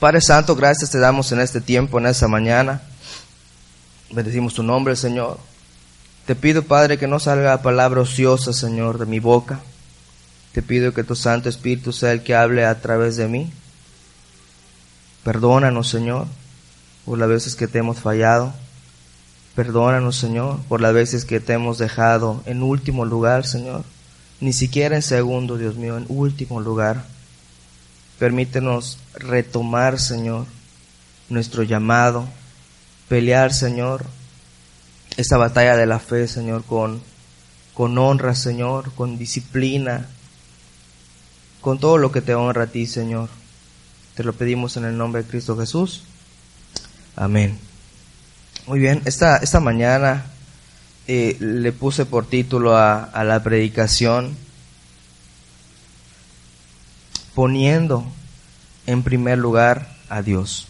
Padre Santo, gracias te damos en este tiempo, en esta mañana. Bendecimos tu nombre, Señor. Te pido, Padre, que no salga palabra ociosa, Señor, de mi boca. Te pido que tu Santo Espíritu sea el que hable a través de mí. Perdónanos, Señor, por las veces que te hemos fallado. Perdónanos, Señor, por las veces que te hemos dejado en último lugar, Señor. Ni siquiera en segundo, Dios mío, en último lugar. Permítenos retomar, Señor, nuestro llamado, pelear, Señor, esta batalla de la fe, Señor, con, con honra, Señor, con disciplina, con todo lo que te honra a ti, Señor. Te lo pedimos en el nombre de Cristo Jesús. Amén. Muy bien, esta, esta mañana eh, le puse por título a, a la predicación poniendo en primer lugar a Dios.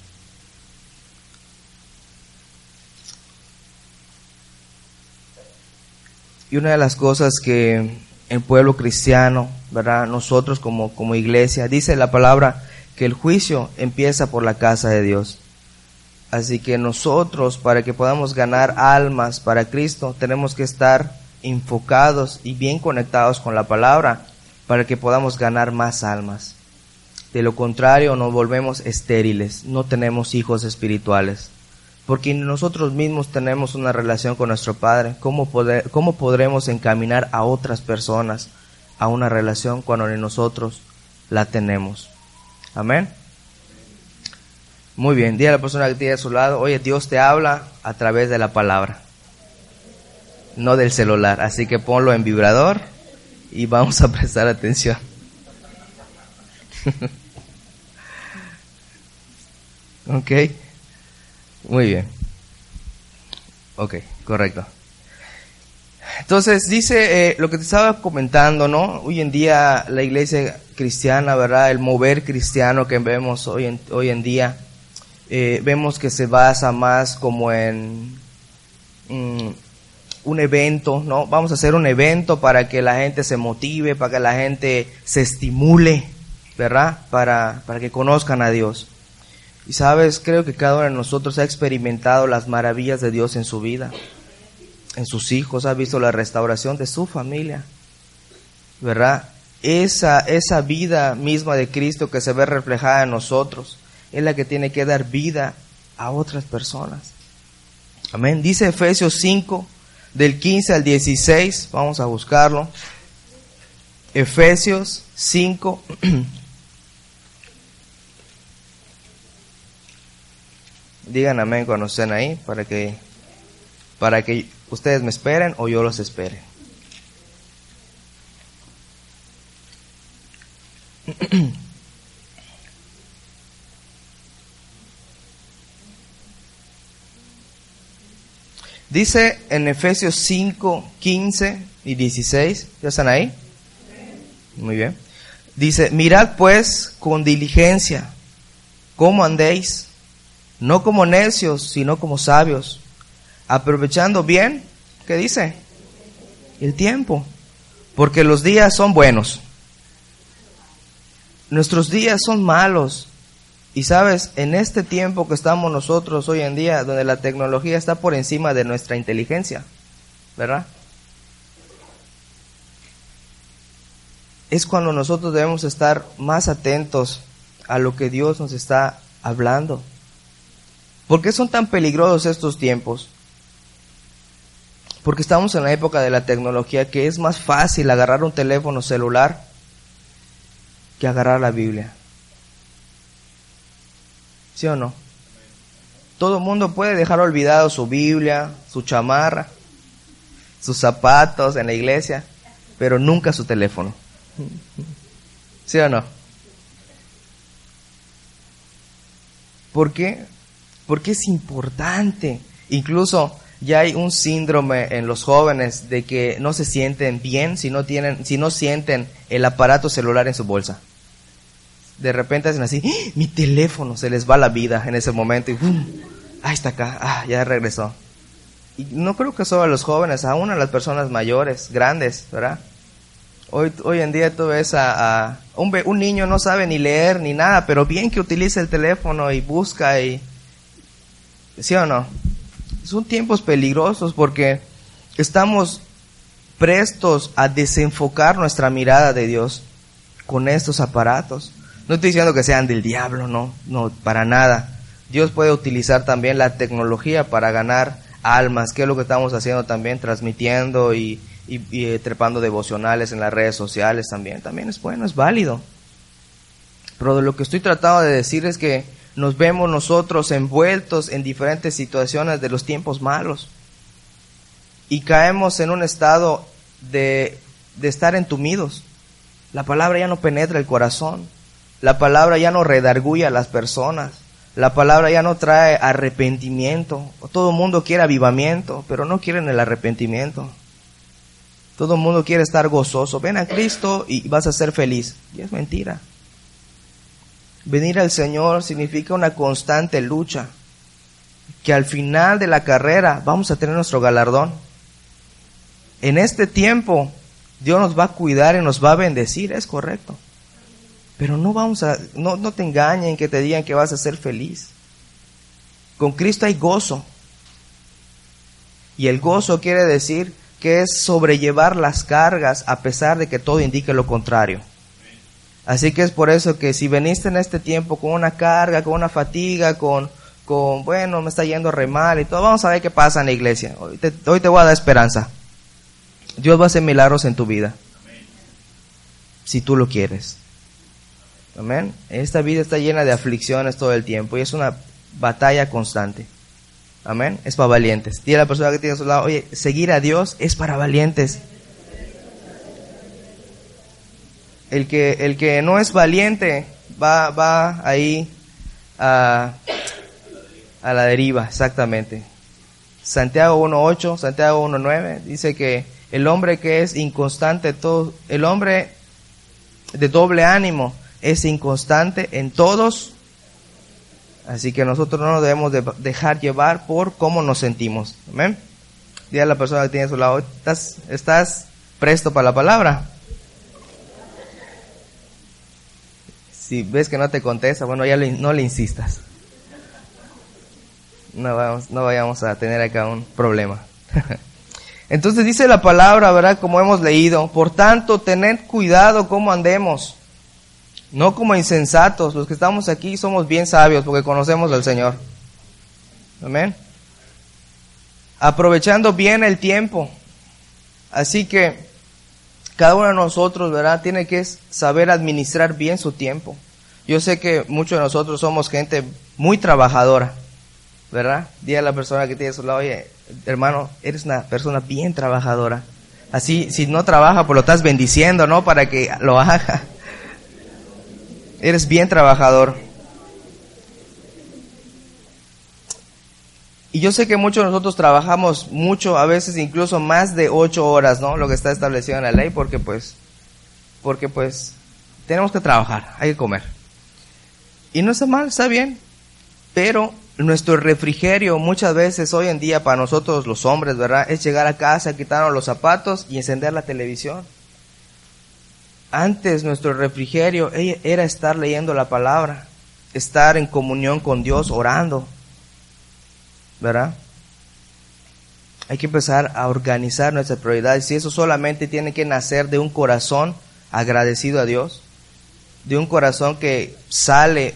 Y una de las cosas que el pueblo cristiano, ¿verdad? Nosotros como, como iglesia, dice la palabra que el juicio empieza por la casa de Dios. Así que nosotros, para que podamos ganar almas para Cristo, tenemos que estar enfocados y bien conectados con la palabra para que podamos ganar más almas. De lo contrario, nos volvemos estériles, no tenemos hijos espirituales. Porque nosotros mismos tenemos una relación con nuestro Padre. ¿Cómo, ¿Cómo podremos encaminar a otras personas a una relación cuando nosotros la tenemos? Amén. Muy bien, dile a la persona que tiene a su lado, oye, Dios te habla a través de la palabra, no del celular. Así que ponlo en vibrador y vamos a prestar atención. ok. Muy bien. Ok, correcto. Entonces dice eh, lo que te estaba comentando, ¿no? Hoy en día la iglesia cristiana, ¿verdad? El mover cristiano que vemos hoy en, hoy en día, eh, vemos que se basa más como en mm, un evento, ¿no? Vamos a hacer un evento para que la gente se motive, para que la gente se estimule, ¿verdad? Para, para que conozcan a Dios. Y sabes, creo que cada uno de nosotros ha experimentado las maravillas de Dios en su vida, en sus hijos, ha visto la restauración de su familia, ¿verdad? Esa, esa vida misma de Cristo que se ve reflejada en nosotros es la que tiene que dar vida a otras personas. Amén. Dice Efesios 5, del 15 al 16, vamos a buscarlo. Efesios 5, Digan amén cuando estén ahí para que, para que ustedes me esperen o yo los espere. Dice en Efesios 5, 15 y 16, ¿ya están ahí? Muy bien. Dice, mirad pues con diligencia cómo andéis no como necios, sino como sabios, aprovechando bien, ¿qué dice? El tiempo, porque los días son buenos. Nuestros días son malos. Y sabes, en este tiempo que estamos nosotros hoy en día, donde la tecnología está por encima de nuestra inteligencia, ¿verdad? Es cuando nosotros debemos estar más atentos a lo que Dios nos está hablando. ¿Por qué son tan peligrosos estos tiempos? Porque estamos en la época de la tecnología que es más fácil agarrar un teléfono celular que agarrar la Biblia. ¿Sí o no? Todo el mundo puede dejar olvidado su Biblia, su chamarra, sus zapatos en la iglesia, pero nunca su teléfono. ¿Sí o no? ¿Por qué? Porque es importante. Incluso ya hay un síndrome en los jóvenes de que no se sienten bien si no tienen, si no sienten el aparato celular en su bolsa. De repente hacen así, ¡Ah! mi teléfono, se les va la vida en ese momento y ahí está acá, ah, ya regresó. Y no creo que solo a los jóvenes, aún a las personas mayores, grandes, ¿verdad? Hoy, hoy en día tú ves a, un, un, niño no sabe ni leer ni nada, pero bien que utiliza el teléfono y busca y... ¿Sí o no? Son tiempos peligrosos porque estamos prestos a desenfocar nuestra mirada de Dios con estos aparatos. No estoy diciendo que sean del diablo, no, no, para nada. Dios puede utilizar también la tecnología para ganar almas, que es lo que estamos haciendo también, transmitiendo y, y, eh, trepando devocionales en las redes sociales también. También es bueno, es válido. Pero lo que estoy tratando de decir es que nos vemos nosotros envueltos en diferentes situaciones de los tiempos malos y caemos en un estado de, de estar entumidos. La palabra ya no penetra el corazón. La palabra ya no redarguye a las personas. La palabra ya no trae arrepentimiento. Todo el mundo quiere avivamiento, pero no quieren el arrepentimiento. Todo el mundo quiere estar gozoso. Ven a Cristo y vas a ser feliz. Y es mentira. Venir al Señor significa una constante lucha. Que al final de la carrera vamos a tener nuestro galardón. En este tiempo Dios nos va a cuidar y nos va a bendecir, es correcto. Pero no vamos a, no, no te engañen que te digan que vas a ser feliz. Con Cristo hay gozo. Y el gozo quiere decir que es sobrellevar las cargas a pesar de que todo indique lo contrario. Así que es por eso que si veniste en este tiempo con una carga, con una fatiga, con, con bueno, me está yendo re mal y todo, vamos a ver qué pasa en la iglesia. Hoy te, voy a dar esperanza. Dios va a hacer milagros en tu vida. Si tú lo quieres. Amén. Esta vida está llena de aflicciones todo el tiempo y es una batalla constante. Amén. Es para valientes. Dile la persona que tiene a su lado, oye, seguir a Dios es para valientes. El que, el que no es valiente va, va ahí a, a la deriva, exactamente. Santiago 1.8, Santiago 1.9 dice que el hombre que es inconstante, todo, el hombre de doble ánimo es inconstante en todos Así que nosotros no nos debemos dejar llevar por cómo nos sentimos. Amén. Dile a la persona que tiene a su lado, ¿estás, estás presto para la palabra? Si ves que no te contesta, bueno, ya no le insistas. No vamos, no vayamos a tener acá un problema. Entonces dice la palabra, ¿verdad? Como hemos leído, por tanto, tened cuidado cómo andemos no como insensatos. Los que estamos aquí somos bien sabios porque conocemos al Señor. Amén. Aprovechando bien el tiempo. Así que cada uno de nosotros, ¿verdad? Tiene que saber administrar bien su tiempo. Yo sé que muchos de nosotros somos gente muy trabajadora, ¿verdad? Dile a la persona que tiene a su lado, oye, hermano, eres una persona bien trabajadora. Así, si no trabaja, pues lo estás bendiciendo, ¿no? Para que lo haga. Eres bien trabajador. Y yo sé que muchos de nosotros trabajamos mucho, a veces incluso más de ocho horas, ¿no? Lo que está establecido en la ley, porque pues, porque pues, tenemos que trabajar, hay que comer. Y no está mal, está bien. Pero nuestro refrigerio muchas veces hoy en día para nosotros los hombres, ¿verdad? Es llegar a casa, quitarnos los zapatos y encender la televisión. Antes nuestro refrigerio era estar leyendo la palabra, estar en comunión con Dios, orando. ¿Verdad? Hay que empezar a organizar nuestras prioridades y eso solamente tiene que nacer de un corazón agradecido a Dios, de un corazón que sale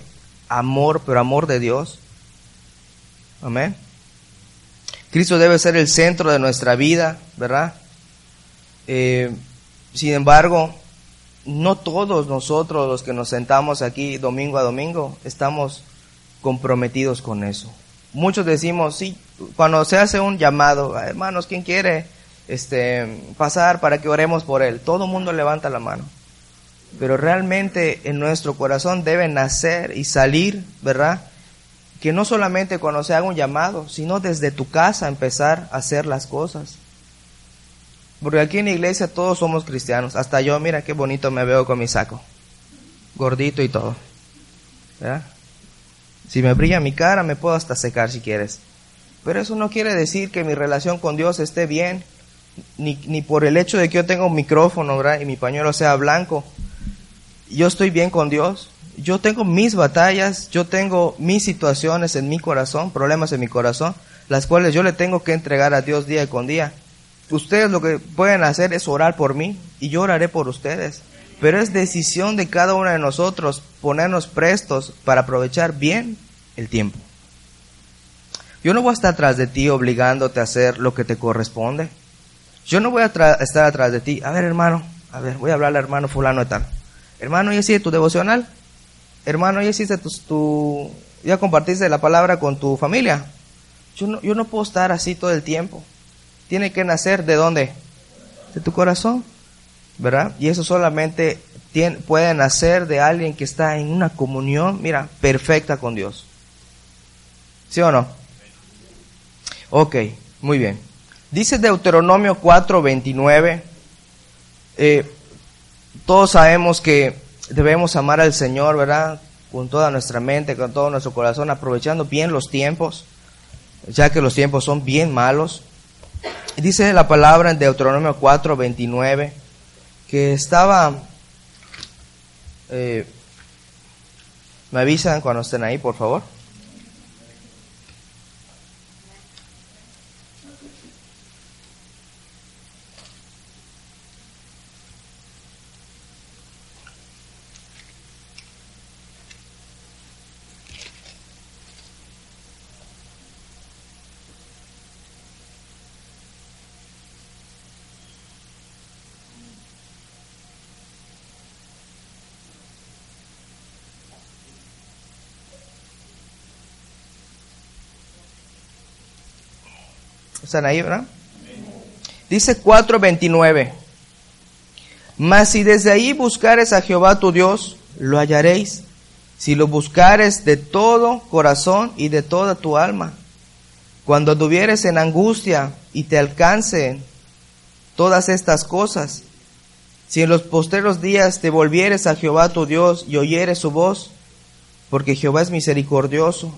amor, pero amor de Dios. Amén. Cristo debe ser el centro de nuestra vida, ¿verdad? Eh, sin embargo, no todos nosotros los que nos sentamos aquí domingo a domingo estamos comprometidos con eso. Muchos decimos, sí, cuando se hace un llamado, hermanos, ¿quién quiere este, pasar para que oremos por él? Todo el mundo levanta la mano. Pero realmente en nuestro corazón debe nacer y salir, ¿verdad? Que no solamente cuando se haga un llamado, sino desde tu casa empezar a hacer las cosas. Porque aquí en la iglesia todos somos cristianos. Hasta yo, mira qué bonito me veo con mi saco. Gordito y todo. Si me brilla mi cara, me puedo hasta secar si quieres. Pero eso no quiere decir que mi relación con Dios esté bien ni, ni por el hecho de que yo tenga un micrófono y mi pañuelo sea blanco. Yo estoy bien con Dios. Yo tengo mis batallas, yo tengo mis situaciones en mi corazón, problemas en mi corazón, las cuales yo le tengo que entregar a Dios día con día. Ustedes lo que pueden hacer es orar por mí y yo oraré por ustedes. Pero es decisión de cada uno de nosotros ponernos prestos para aprovechar bien el tiempo. Yo no voy a estar atrás de ti obligándote a hacer lo que te corresponde. Yo no voy a estar atrás de ti. A ver, hermano, a ver, voy a hablarle al hermano fulano de tal. Hermano, ¿ya hiciste tu devocional? Hermano, ¿ya hiciste tu, tu, ya compartiste la palabra con tu familia? Yo no, yo no puedo estar así todo el tiempo. Tiene que nacer de dónde? De tu corazón, ¿verdad? Y eso solamente tiene, puede nacer de alguien que está en una comunión, mira, perfecta con Dios. ¿Sí o no? Ok, muy bien. Dice Deuteronomio 4:29, eh, todos sabemos que debemos amar al Señor, ¿verdad? Con toda nuestra mente, con todo nuestro corazón, aprovechando bien los tiempos, ya que los tiempos son bien malos. Dice la palabra en Deuteronomio 4:29 que estaba... Eh, ¿Me avisan cuando estén ahí, por favor? ¿Están ahí, verdad? Dice 4.29. Mas si desde ahí buscares a Jehová tu Dios, lo hallaréis. Si lo buscares de todo corazón y de toda tu alma. Cuando anduvieres en angustia y te alcancen todas estas cosas. Si en los posteros días te volvieres a Jehová tu Dios y oyeres su voz, porque Jehová es misericordioso.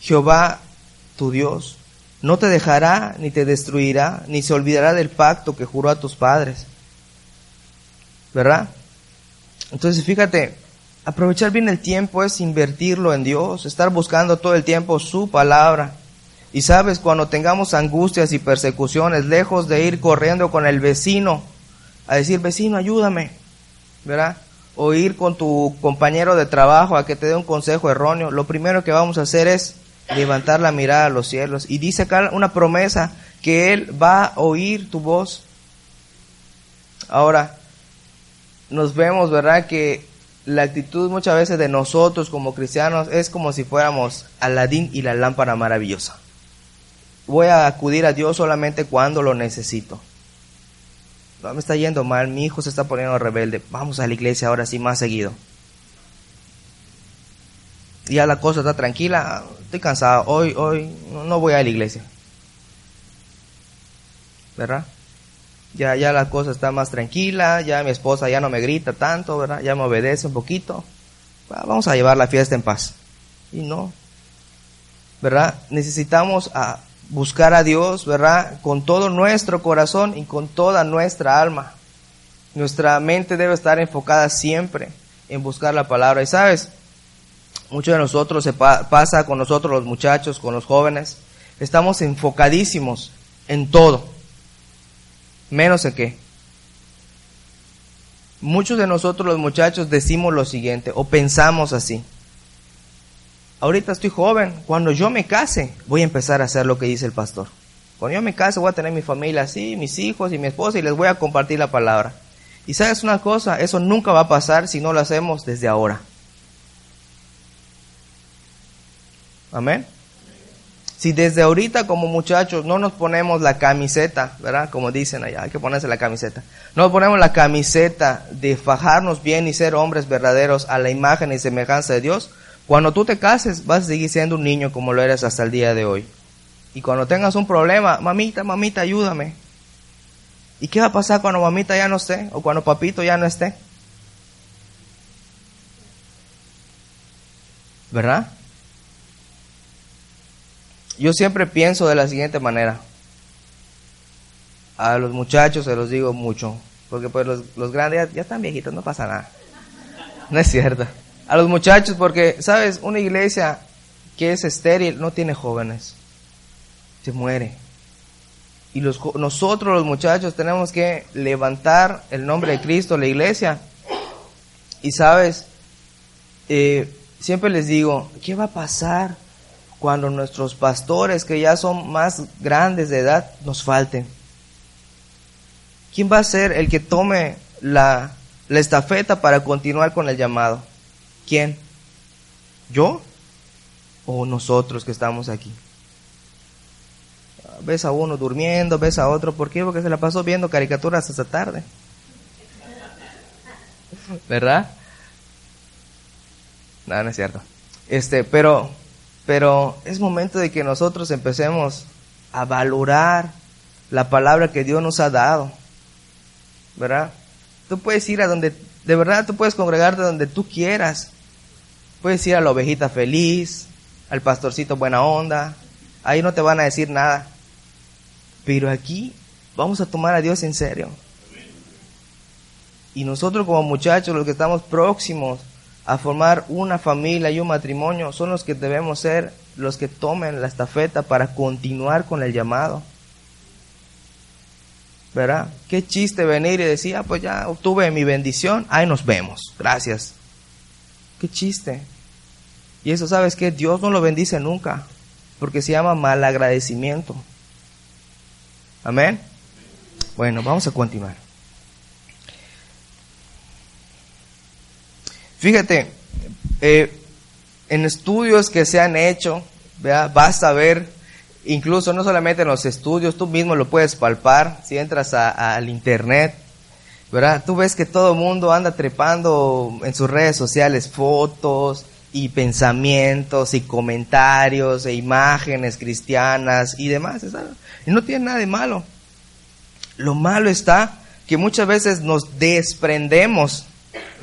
Jehová tu Dios no te dejará ni te destruirá, ni se olvidará del pacto que juró a tus padres. ¿Verdad? Entonces fíjate, aprovechar bien el tiempo es invertirlo en Dios, estar buscando todo el tiempo su palabra. Y sabes, cuando tengamos angustias y persecuciones, lejos de ir corriendo con el vecino a decir, vecino, ayúdame, ¿verdad? O ir con tu compañero de trabajo a que te dé un consejo erróneo, lo primero que vamos a hacer es levantar la mirada a los cielos. Y dice acá una promesa que Él va a oír tu voz. Ahora, nos vemos, ¿verdad? Que la actitud muchas veces de nosotros como cristianos es como si fuéramos Aladín y la lámpara maravillosa. Voy a acudir a Dios solamente cuando lo necesito. No, me está yendo mal, mi hijo se está poniendo rebelde. Vamos a la iglesia ahora sí más seguido ya la cosa está tranquila, estoy cansado, hoy, hoy no voy a la iglesia. ¿Verdad? Ya, ya la cosa está más tranquila, ya mi esposa ya no me grita tanto, ¿verdad? Ya me obedece un poquito. Vamos a llevar la fiesta en paz. Y no. ¿Verdad? Necesitamos a buscar a Dios, ¿verdad? Con todo nuestro corazón y con toda nuestra alma. Nuestra mente debe estar enfocada siempre en buscar la palabra. Y sabes, Muchos de nosotros se pasa con nosotros los muchachos, con los jóvenes. Estamos enfocadísimos en todo. Menos en qué. Muchos de nosotros los muchachos decimos lo siguiente o pensamos así. Ahorita estoy joven, cuando yo me case voy a empezar a hacer lo que dice el pastor. Cuando yo me case voy a tener mi familia así, mis hijos y mi esposa y les voy a compartir la palabra. Y sabes una cosa, eso nunca va a pasar si no lo hacemos desde ahora. Amén. Si desde ahorita como muchachos no nos ponemos la camiseta, ¿verdad? Como dicen allá, hay que ponerse la camiseta. No ponemos la camiseta de fajarnos bien y ser hombres verdaderos a la imagen y semejanza de Dios. Cuando tú te cases vas a seguir siendo un niño como lo eres hasta el día de hoy. Y cuando tengas un problema, mamita, mamita, ayúdame. ¿Y qué va a pasar cuando mamita ya no esté? O cuando papito ya no esté? ¿Verdad? Yo siempre pienso de la siguiente manera. A los muchachos se los digo mucho, porque pues los, grandes ya, están viejitos, no pasa nada. No es cierto. A los muchachos, porque, ¿sabes? Una iglesia que es estéril no tiene jóvenes. Se muere. Y nosotros los muchachos tenemos que levantar el nombre de Cristo, la iglesia. Y sabes, eh, siempre les digo, ¿qué va a pasar cuando nuestros pastores que ya son más grandes de edad nos falten? ¿Quién va a ser el que tome la, la estafeta para continuar con el llamado? ¿Quién? ¿Yo? ¿O nosotros que estamos aquí? ves a uno durmiendo, ves a otro, ¿por qué? Porque se la pasó viendo caricaturas hasta tarde. ¿Verdad? No, no es cierto. Este, pero, pero es momento de que nosotros empecemos a valorar la palabra que Dios nos ha dado. ¿Verdad? Tú puedes ir a donde, de verdad, tú puedes congregarte donde tú quieras. Puedes ir a la ovejita feliz, al pastorcito buena onda. Ahí no te van a decir nada. Pero aquí vamos a tomar a Dios en serio. Y nosotros como muchachos, los que estamos próximos a formar una familia y un matrimonio, son los que debemos ser los que tomen la estafeta para continuar con el llamado. ¿Verdad? Qué chiste venir y decir, ah, pues ya obtuve mi bendición, ahí nos vemos, gracias. Qué chiste. Y eso sabes que Dios no lo bendice nunca, porque se llama malagradecimiento. Amén. Bueno, vamos a continuar. Fíjate, eh, en estudios que se han hecho, basta ver, incluso no solamente en los estudios, tú mismo lo puedes palpar si entras al internet, ¿verdad? Tú ves que todo el mundo anda trepando en sus redes sociales fotos y pensamientos y comentarios e imágenes cristianas y demás. Y no tiene nada de malo. Lo malo está que muchas veces nos desprendemos,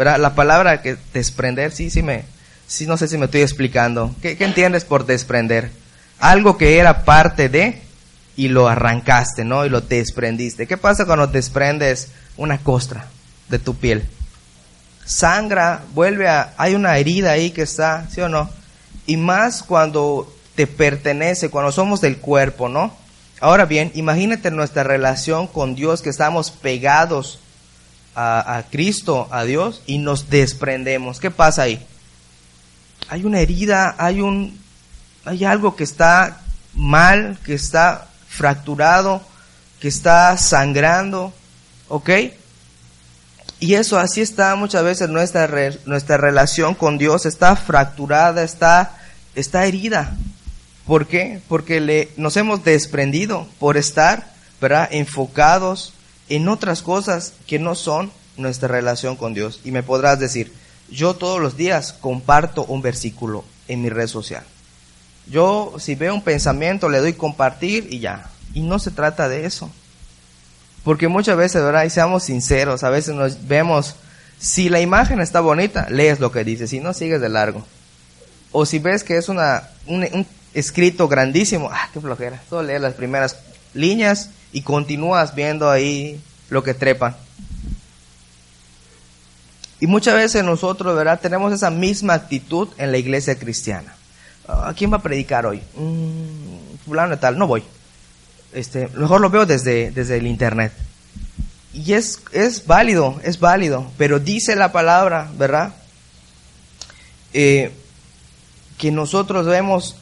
La palabra que desprender, sí, sí me, sí, no sé si me estoy explicando. ¿Qué, qué entiendes por desprender? Algo que era parte de y lo arrancaste, ¿no? Y lo desprendiste. ¿Qué pasa cuando desprendes una costra de tu piel? Sangra, vuelve a, hay una herida ahí que está, ¿sí o no? Y más cuando te pertenece, cuando somos del cuerpo, ¿no? Ahora bien, imagínate nuestra relación con Dios, que estamos pegados a, Cristo, a Dios, y nos desprendemos. ¿Qué pasa ahí? Hay una herida, hay un, hay algo que está mal, que está fracturado, que está sangrando, ¿ok? Y eso así está muchas veces nuestra, nuestra relación con Dios, está fracturada, está, está herida. ¿Por qué? Porque le, nos hemos desprendido por estar ¿verdad? enfocados en otras cosas que no son nuestra relación con Dios. Y me podrás decir, yo todos los días comparto un versículo en mi red social. Yo si veo un pensamiento le doy compartir y ya. Y no se trata de eso. Porque muchas veces, ¿verdad? Y seamos sinceros, a veces nos vemos, si la imagen está bonita, lees lo que dice, si no, sigues de largo. O si ves que es una, un, escrito grandísimo, ah, qué flojera. Solo lees las primeras líneas y continúas viendo ahí lo que trepa. Y muchas veces nosotros, ¿verdad? Tenemos esa misma actitud en la iglesia cristiana. ¿A quién va a predicar hoy? Mm, fulano tal, no voy. Este, mejor lo veo desde, desde el internet. Y es, es válido, es válido, pero dice la palabra, ¿verdad? Eh, que nosotros debemos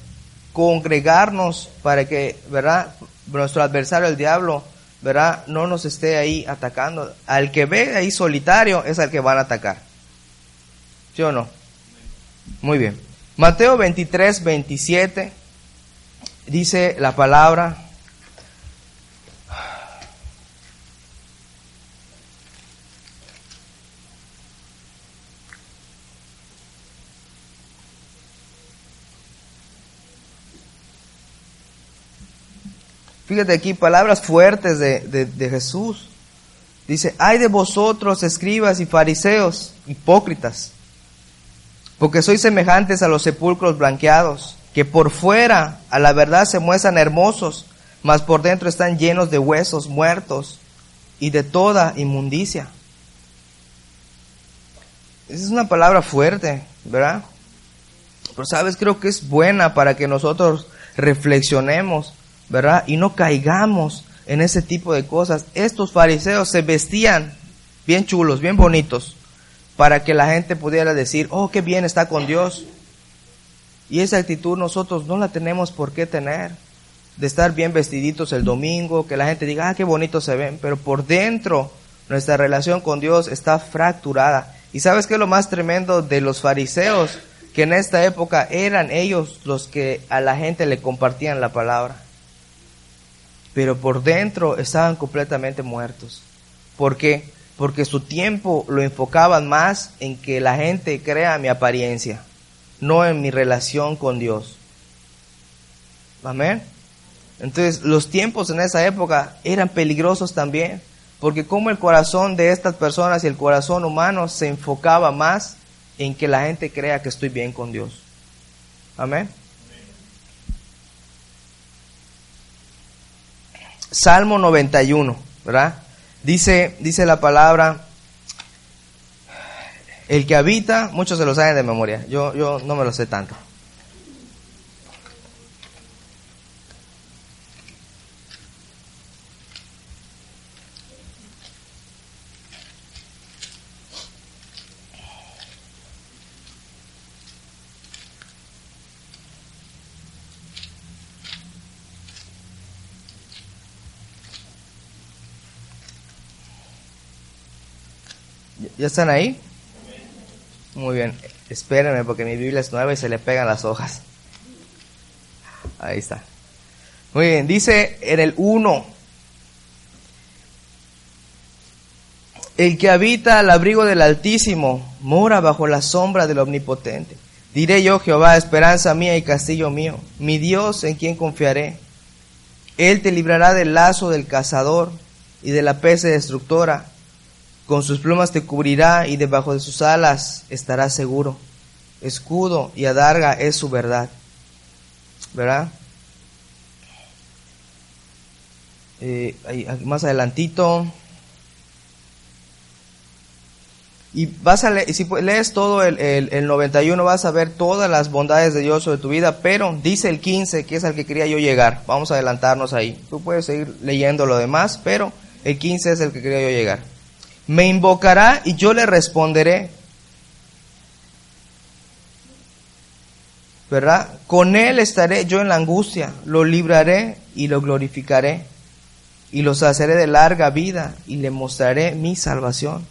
congregarnos para que, ¿verdad? Nuestro adversario, el diablo, ¿verdad? No nos esté ahí atacando. Al que ve ahí solitario es al que van a atacar. ¿Sí o no? Muy bien. Mateo 23, 27 dice la palabra, Fíjate aquí, palabras fuertes de, Jesús. Dice, hay de vosotros, escribas y fariseos, hipócritas, porque sois semejantes a los sepulcros blanqueados, que por fuera a la verdad se muestran hermosos, mas por dentro están llenos de huesos muertos y de toda inmundicia. Esa es una palabra fuerte, ¿verdad? Pero sabes, creo que es buena para que nosotros reflexionemos, ¿verdad? Y no caigamos en ese tipo de cosas. Estos fariseos se vestían bien chulos, bien bonitos, para que la gente pudiera decir, oh, qué bien está con Dios. Y esa actitud nosotros no la tenemos por qué tener, de estar bien vestiditos el domingo, que la gente diga, ah, qué bonito se ven, pero por dentro nuestra relación con Dios está fracturada. ¿Y sabes qué es lo más tremendo de los fariseos? Que en esta época eran ellos los que a la gente le compartían la palabra. Pero por dentro estaban completamente muertos. ¿Por qué? Porque su tiempo lo enfocaban más en que la gente crea mi apariencia no en mi relación con Dios. Amén. Entonces los tiempos en esa época eran peligrosos también, porque como el corazón de estas personas y el corazón humano se enfocaba más en que la gente crea que estoy bien con Dios. Amén. Salmo 91, ¿verdad? Dice, dice la palabra, el que habita, muchos se lo saben de memoria. Yo, yo no me lo sé tanto. ¿Ya están ahí? Muy bien, espérenme porque mi Biblia es nueva y se le pegan las hojas. Ahí está. Muy bien, dice en el 1, el que habita al abrigo del Altísimo mora bajo la sombra del Omnipotente. Diré yo, Jehová, esperanza mía y castillo mío, mi Dios en quien confiaré. Él te librará del lazo del cazador y de la peste destructora con sus plumas te cubrirá y debajo de sus alas estarás seguro. Escudo y adarga es su verdad. ¿Verdad? Eh, más adelantito. Y vas a leer, si lees todo el, el, el, 91 vas a ver todas las bondades de Dios sobre tu vida, pero dice el 15 que es al que quería yo llegar. Vamos a adelantarnos ahí. Tú puedes seguir leyendo lo demás, pero el 15 es el que quería yo llegar. Me invocará y yo le responderé. ¿Verdad? Con él estaré yo en la angustia, lo libraré y lo glorificaré, y lo saceré de larga vida y le mostraré mi salvación.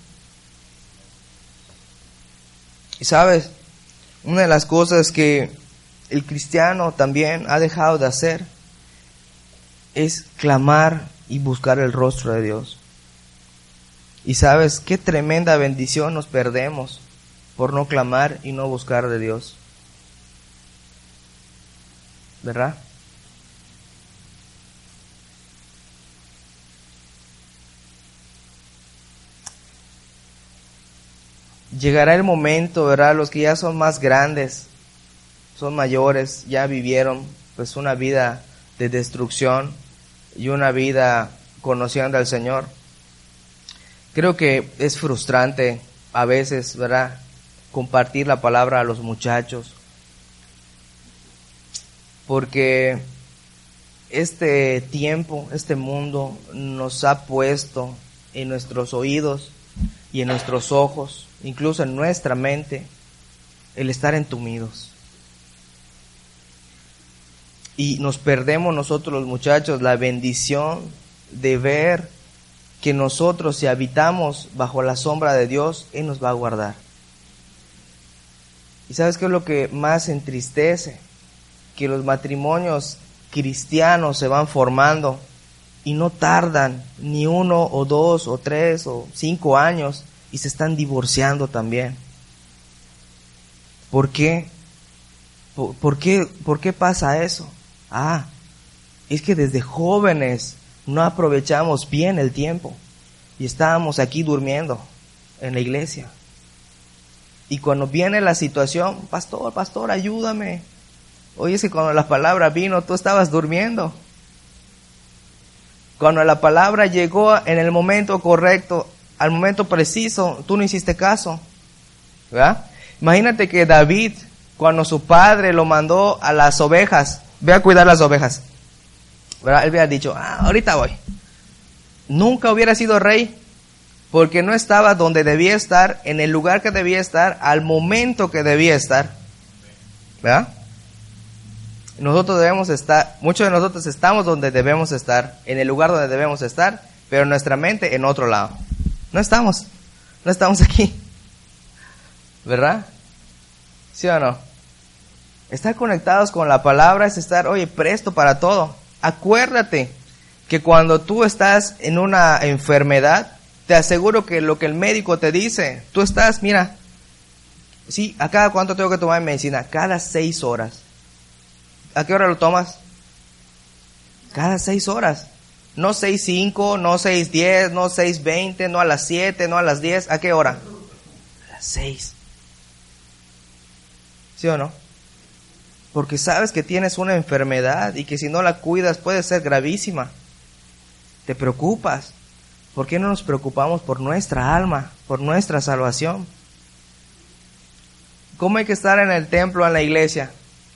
Y sabes, una de las cosas que el cristiano también ha dejado de hacer es clamar y buscar el rostro de Dios. Y sabes qué tremenda bendición nos perdemos por no clamar y no buscar de Dios. ¿Verdad? Llegará el momento, ¿verdad? Los que ya son más grandes, son mayores, ya vivieron pues una vida de destrucción y una vida conociendo al Señor Creo que es frustrante a veces, ¿verdad? Compartir la palabra a los muchachos. Porque este tiempo, este mundo nos ha puesto en nuestros oídos y en nuestros ojos, incluso en nuestra mente, el estar entumidos. Y nos perdemos nosotros los muchachos la bendición de ver que nosotros si habitamos bajo la sombra de Dios, Él nos va a guardar. ¿Y sabes qué es lo que más entristece? Que los matrimonios cristianos se van formando y no tardan ni uno o dos o tres o cinco años y se están divorciando también. ¿Por qué? ¿Por, qué, ¿Por qué pasa eso? Ah, es que desde jóvenes no aprovechamos bien el tiempo y estábamos aquí durmiendo en la iglesia. Y cuando viene la situación, pastor, pastor, ayúdame. Oye, es que cuando la palabra vino, tú estabas durmiendo. Cuando la palabra llegó en el momento correcto, al momento preciso, tú no hiciste caso. ¿Verdad? Imagínate que David, cuando su padre lo mandó a las ovejas, ve a cuidar las ovejas. ¿Verdad? Él hubiera dicho, ah, ahorita voy. Nunca hubiera sido rey porque no estaba donde debía estar, en el lugar que debía estar, al momento que debía estar. ¿Verdad? Nosotros debemos estar, muchos de nosotros estamos donde debemos estar, en el lugar donde debemos estar, pero nuestra mente en otro lado. No estamos, no estamos aquí. ¿Verdad? ¿Sí o no? Estar conectados con la palabra es estar, oye, presto para todo. Acuérdate que cuando tú estás en una enfermedad, te aseguro que lo que el médico te dice, tú estás, mira, sí, ¿a cada cuánto tengo que tomar medicina? Cada seis horas. ¿A qué hora lo tomas? Cada seis horas. No seis cinco, no seis diez, no seis veinte, no a las siete, no a las diez. ¿A qué hora? A las seis. ¿Sí o no? Porque sabes que tienes una enfermedad y que si no la cuidas puede ser gravísima. Te preocupas. ¿Por qué no nos preocupamos por nuestra alma, por nuestra salvación? ¿Cómo hay que estar en el templo, en la iglesia?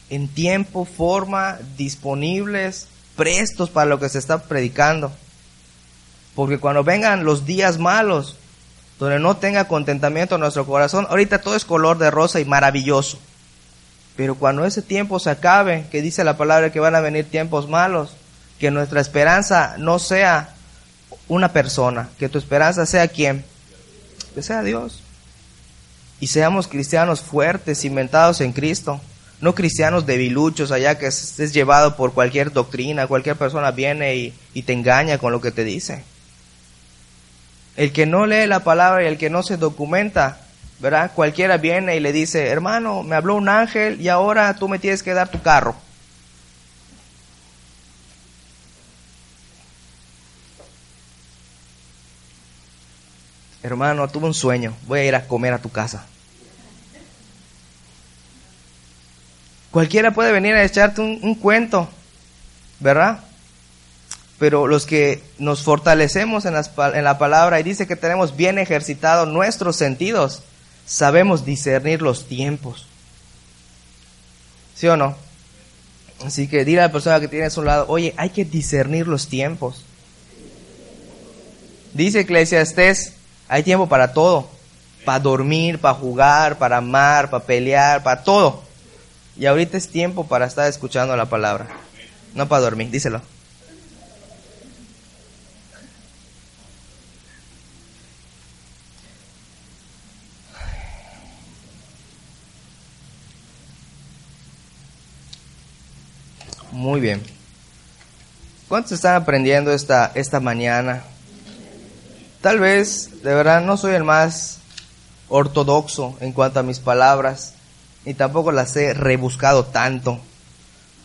en tiempo, forma, disponibles, prestos para lo que se está predicando. Porque cuando vengan los días malos, donde no tenga contentamiento en nuestro corazón, ahorita todo es color de rosa y maravilloso. Pero cuando ese tiempo se acabe, que dice la palabra que van a venir tiempos malos, que nuestra esperanza no sea una persona, que tu esperanza sea quién, que sea Dios. Y seamos cristianos fuertes, cimentados en Cristo no cristianos debiluchos allá que estés llevado por cualquier doctrina, cualquier persona viene y, te engaña con lo que te dice. El que no lee la palabra y el que no se documenta, ¿verdad? Cualquiera viene y le dice, hermano, me habló un ángel y ahora tú me tienes que dar tu carro. Hermano, tuve un sueño, voy a ir a comer a tu casa. Cualquiera puede venir a echarte un, cuento, ¿verdad? Pero los que nos fortalecemos en, en la palabra y dice que tenemos bien ejercitados nuestros sentidos, sabemos discernir los tiempos. ¿Sí o no? Así que dile a la persona que tienes a un lado, oye, hay que discernir los tiempos. Dice Eclesiastés, hay tiempo para todo, para dormir, para jugar, para amar, para pelear, para todo. Y ahorita es tiempo para estar escuchando la palabra, no para dormir, díselo. Muy bien. ¿Cuántos están aprendiendo esta, esta mañana? Tal vez, de verdad, no soy el más ortodoxo en cuanto a mis palabras, y tampoco las he rebuscado tanto.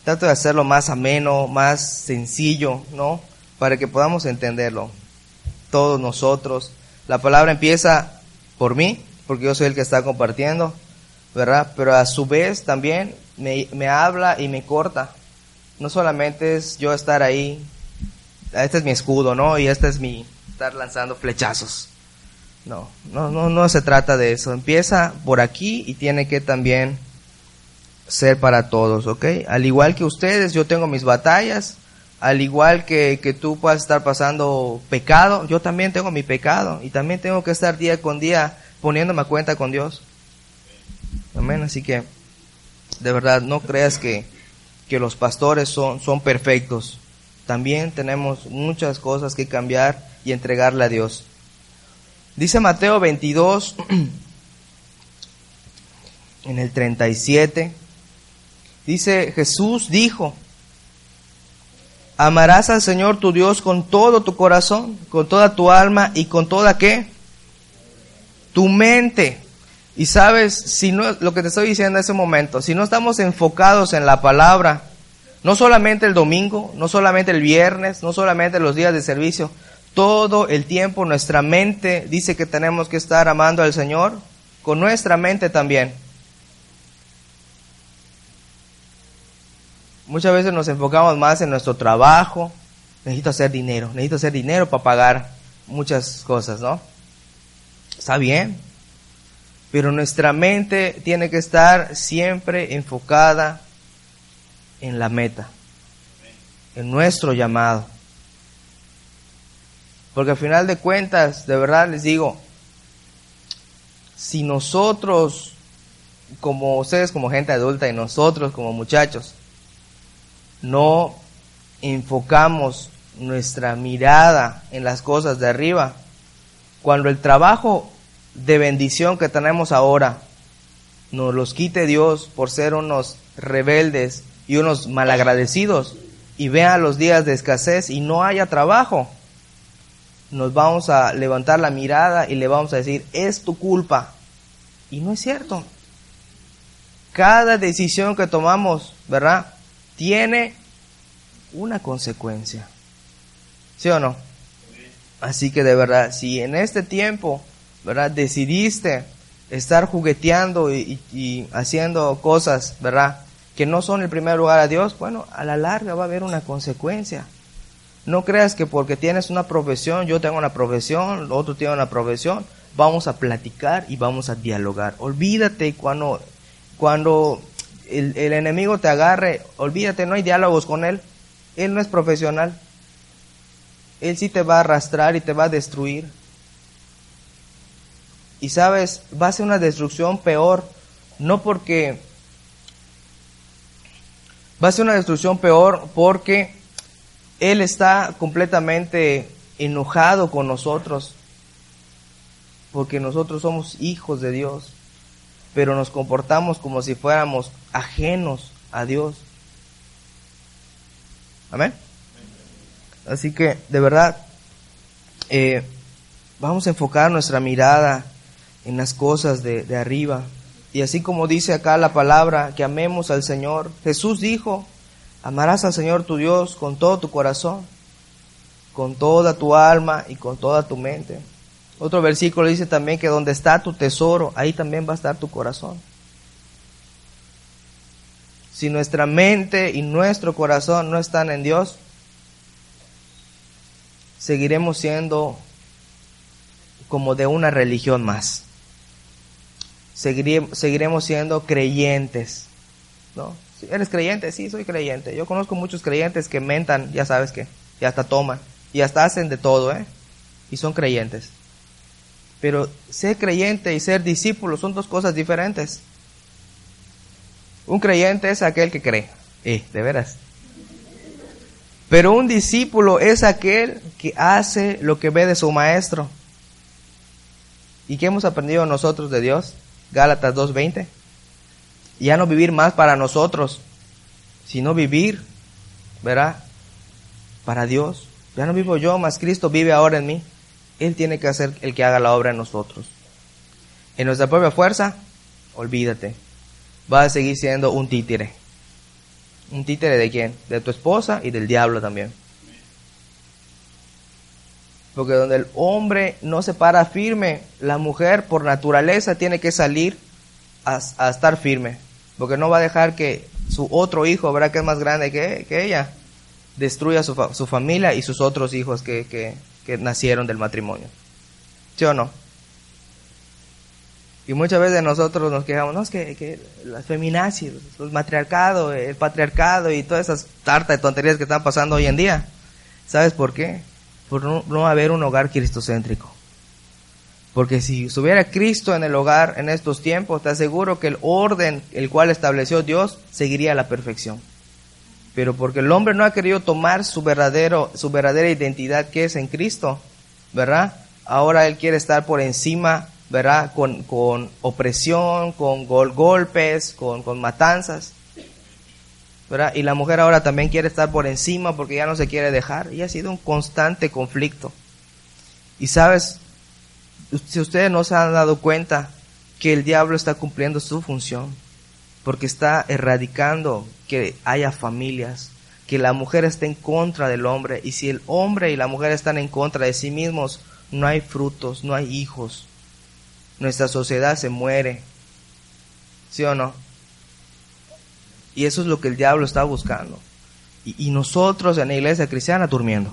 Trato de hacerlo más ameno, más sencillo, ¿no? Para que podamos entenderlo. Todos nosotros. La palabra empieza por mí, porque yo soy el que está compartiendo, ¿verdad? Pero a su vez también me, me habla y me corta. No solamente es yo estar ahí, este es mi escudo, ¿no? Y este es mi estar lanzando flechazos. No, no, no, no se trata de eso. Empieza por aquí y tiene que también ser para todos, ¿ok? Al igual que ustedes, yo tengo mis batallas. Al igual que, que tú puedas estar pasando pecado, yo también tengo mi pecado. Y también tengo que estar día con día poniéndome a cuenta con Dios. Amén. Así que, de verdad, no creas que, que los pastores son, son perfectos. También tenemos muchas cosas que cambiar y entregarle a Dios. Dice Mateo 22, en el 37, dice, Jesús dijo, amarás al Señor tu Dios con todo tu corazón, con toda tu alma y con toda qué? Tu mente. Y sabes, si no, lo que te estoy diciendo en ese momento, si no estamos enfocados en la palabra, no solamente el domingo, no solamente el viernes, no solamente los días de servicio, todo el tiempo nuestra mente dice que tenemos que estar amando al Señor, con nuestra mente también. Muchas veces nos enfocamos más en nuestro trabajo, necesito hacer dinero, necesito hacer dinero para pagar muchas cosas, ¿no? Está bien, pero nuestra mente tiene que estar siempre enfocada en la meta, en nuestro llamado. Porque al final de cuentas, de verdad les digo, si nosotros, como ustedes como gente adulta y nosotros como muchachos, no enfocamos nuestra mirada en las cosas de arriba, cuando el trabajo de bendición que tenemos ahora nos los quite Dios por ser unos rebeldes y unos malagradecidos y vean los días de escasez y no haya trabajo, nos vamos a levantar la mirada y le vamos a decir, es tu culpa. Y no es cierto. Cada decisión que tomamos, ¿verdad? Tiene una consecuencia. ¿Sí o no? Así que de verdad, si en este tiempo, ¿verdad? Decidiste estar jugueteando y, haciendo cosas, ¿verdad? Que no son el primer lugar a Dios, bueno, a la larga va a haber una consecuencia. No creas que porque tienes una profesión, yo tengo una profesión, otro tiene una profesión, vamos a platicar y vamos a dialogar. Olvídate cuando, cuando el, el enemigo te agarre, olvídate, no hay diálogos con él. Él no es profesional. Él sí te va a arrastrar y te va a destruir. Y sabes, va a ser una destrucción peor, no porque... Va a ser una destrucción peor porque Él está completamente enojado con nosotros, porque nosotros somos hijos de Dios, pero nos comportamos como si fuéramos ajenos a Dios. Amén. Así que, de verdad, eh, vamos a enfocar nuestra mirada en las cosas de, de arriba. Y así como dice acá la palabra, que amemos al Señor. Jesús dijo, amarás al Señor tu Dios con todo tu corazón, con toda tu alma y con toda tu mente. Otro versículo dice también que donde está tu tesoro, ahí también va a estar tu corazón. Si nuestra mente y nuestro corazón no están en Dios, seguiremos siendo como de una religión más. Seguiremos, siendo creyentes, ¿no? ¿Eres creyente? Sí, soy creyente. Yo conozco muchos creyentes que mentan, ya sabes que, y hasta toman, y hasta hacen de todo, ¿eh? Y son creyentes. Pero ser creyente y ser discípulo son dos cosas diferentes. Un creyente es aquel que cree. Eh, de veras. Pero un discípulo es aquel que hace lo que ve de su maestro. ¿Y qué hemos aprendido nosotros de Dios? Gálatas 2.20. Ya no vivir más para nosotros, sino vivir, ¿verdad? Para Dios. Ya no vivo yo, más Cristo vive ahora en mí. Él tiene que hacer el que haga la obra en nosotros. En nuestra propia fuerza, olvídate. Va a seguir siendo un títere. ¿Un títere de quién? De tu esposa y del diablo también. Porque donde el hombre no se para firme, la mujer por naturaleza tiene que salir a, estar firme. Porque no va a dejar que su otro hijo, ¿verdad? Que es más grande que, ella, destruya su, su, familia y sus otros hijos que, nacieron del matrimonio. ¿Sí o no? Y muchas veces nosotros nos quejamos, no, es que, que las feminazis, el matriarcado, el patriarcado y todas esas tartas de tonterías que están pasando hoy en día. ¿Sabes por qué? Por no, haber un hogar cristocéntrico. Porque si estuviera Cristo en el hogar en estos tiempos, te aseguro que el orden el cual estableció Dios seguiría a la perfección. Pero porque el hombre no ha querido tomar su verdadero, su verdadera identidad que es en Cristo, ¿verdad? Ahora él quiere estar por encima ¿verdad? Con, con opresión, con gol, golpes, con, con matanzas. ¿Verdad? Y la mujer ahora también quiere estar por encima porque ya no se quiere dejar. Y ha sido un constante conflicto. Y sabes, si ustedes no se han dado cuenta que el diablo está cumpliendo su función, porque está erradicando que haya familias, que la mujer esté en contra del hombre, y si el hombre y la mujer están en contra de sí mismos, no hay frutos, no hay hijos, nuestra sociedad se muere. ¿Sí o no? Y eso es lo que el diablo está buscando. Y, nosotros en la iglesia cristiana durmiendo.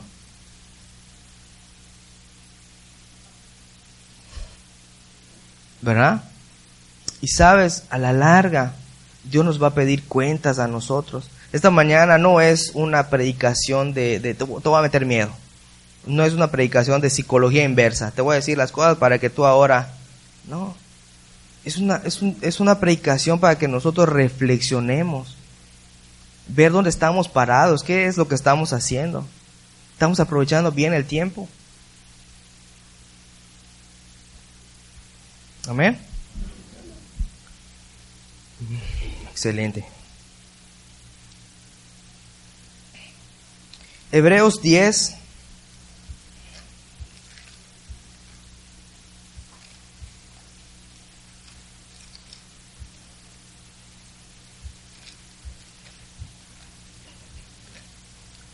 ¿Verdad? Y sabes, a la larga, Dios nos va a pedir cuentas a nosotros. Esta mañana no es una predicación de, de te, voy a meter miedo. No es una predicación de psicología inversa. Te voy a decir las cosas para que tú ahora... No, es una, es, es una predicación para que nosotros reflexionemos. Ver dónde estamos parados. ¿Qué es lo que estamos haciendo? ¿Estamos aprovechando bien el tiempo? Amén. Excelente. Hebreos 10.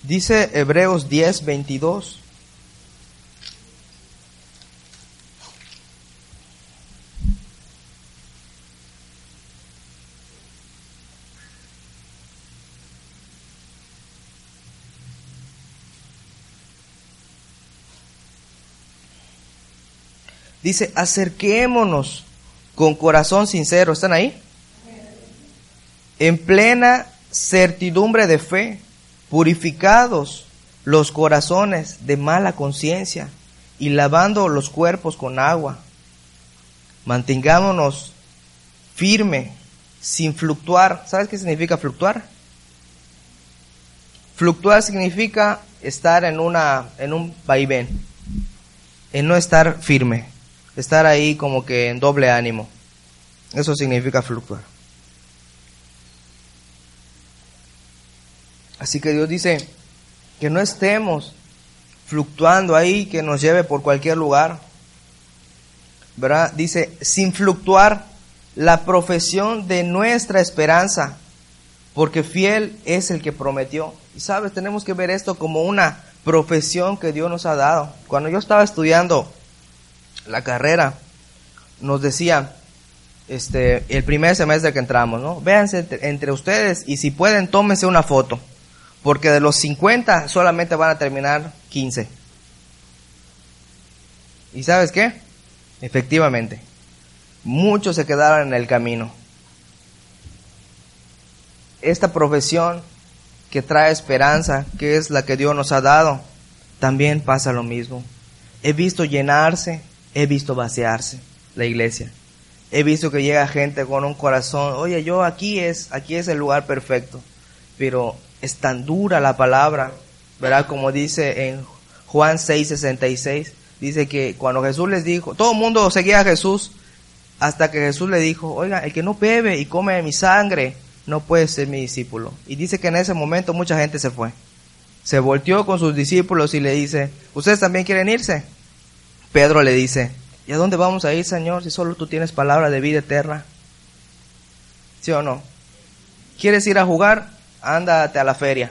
Dice Hebreos 10, 22. Dice, acerquémonos con corazón sincero. ¿Están ahí? En plena certidumbre de fe, purificados los corazones de mala conciencia y lavando los cuerpos con agua. Mantengámonos firme, sin fluctuar. ¿Sabes qué significa fluctuar? Fluctuar significa estar en, una, en un vaivén, en no estar firme estar ahí como que en doble ánimo. Eso significa fluctuar. Así que Dios dice que no estemos fluctuando ahí, que nos lleve por cualquier lugar. ¿Verdad? Dice, sin fluctuar la profesión de nuestra esperanza, porque fiel es el que prometió. Y sabes, tenemos que ver esto como una profesión que Dios nos ha dado. Cuando yo estaba estudiando la carrera, nos decía, este, el primer semestre que entramos, ¿no? Véanse entre, ustedes y si pueden, tómense una foto, porque de los 50 solamente van a terminar 15. ¿Y sabes qué? Efectivamente, muchos se quedaron en el camino. Esta profesión que trae esperanza, que es la que Dios nos ha dado, también pasa lo mismo. He visto llenarse he visto vaciarse la iglesia. He visto que llega gente con un corazón, oye, yo aquí es, aquí es el lugar perfecto, pero es tan dura la palabra, ¿verdad? Como dice en Juan 6:66, dice que cuando Jesús les dijo, todo el mundo seguía a Jesús, hasta que Jesús le dijo, oiga, el que no bebe y come de mi sangre, no puede ser mi discípulo. Y dice que en ese momento mucha gente se fue. Se volteó con sus discípulos y le dice, ¿ustedes también quieren irse? Pedro le dice, ¿y a dónde vamos a ir, Señor, si solo tú tienes palabra de vida eterna? ¿Sí o no? ¿Quieres ir a jugar? Ándate a la feria.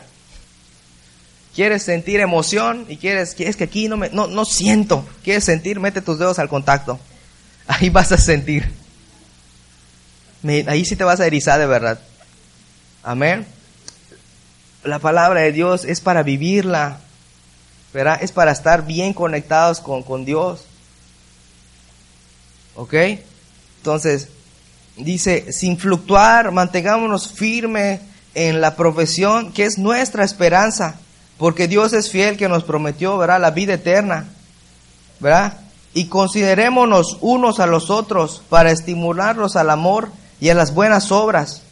¿Quieres sentir emoción? Y quieres, es que aquí no, me, no, no siento. ¿Quieres sentir? Mete tus dedos al contacto. Ahí vas a sentir. Ahí sí te vas a erizar de verdad. Amén. La palabra de Dios es para vivirla. Es para estar bien conectados con, con Dios. ¿Ok? Entonces, dice, sin fluctuar, mantengámonos firmes en la profesión que es nuestra esperanza, porque Dios es fiel que nos prometió, ¿verdad? La vida eterna, ¿verdad? Y considerémonos unos a los otros para estimularlos al amor y a las buenas obras.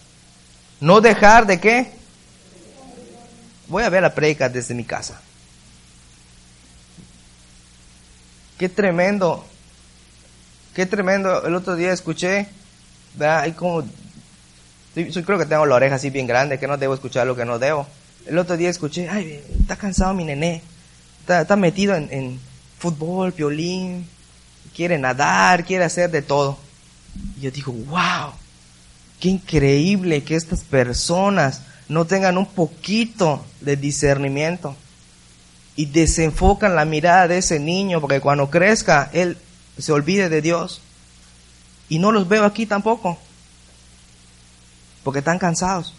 No dejar de qué. Voy a ver la predica desde mi casa. Qué tremendo. Qué tremendo. El otro día escuché. Hay como... Yo creo que tengo la oreja así bien grande, que no debo escuchar lo que no debo. El otro día escuché, ay, está cansado mi nené. Está, metido en, en fútbol, violín, quiere nadar, quiere hacer de todo. Y yo digo, wow, qué increíble que estas personas no tengan un poquito de discernimiento y desenfocan la mirada de ese niño porque cuando crezca él se olvide de Dios. Y no los veo aquí tampoco, porque están cansados.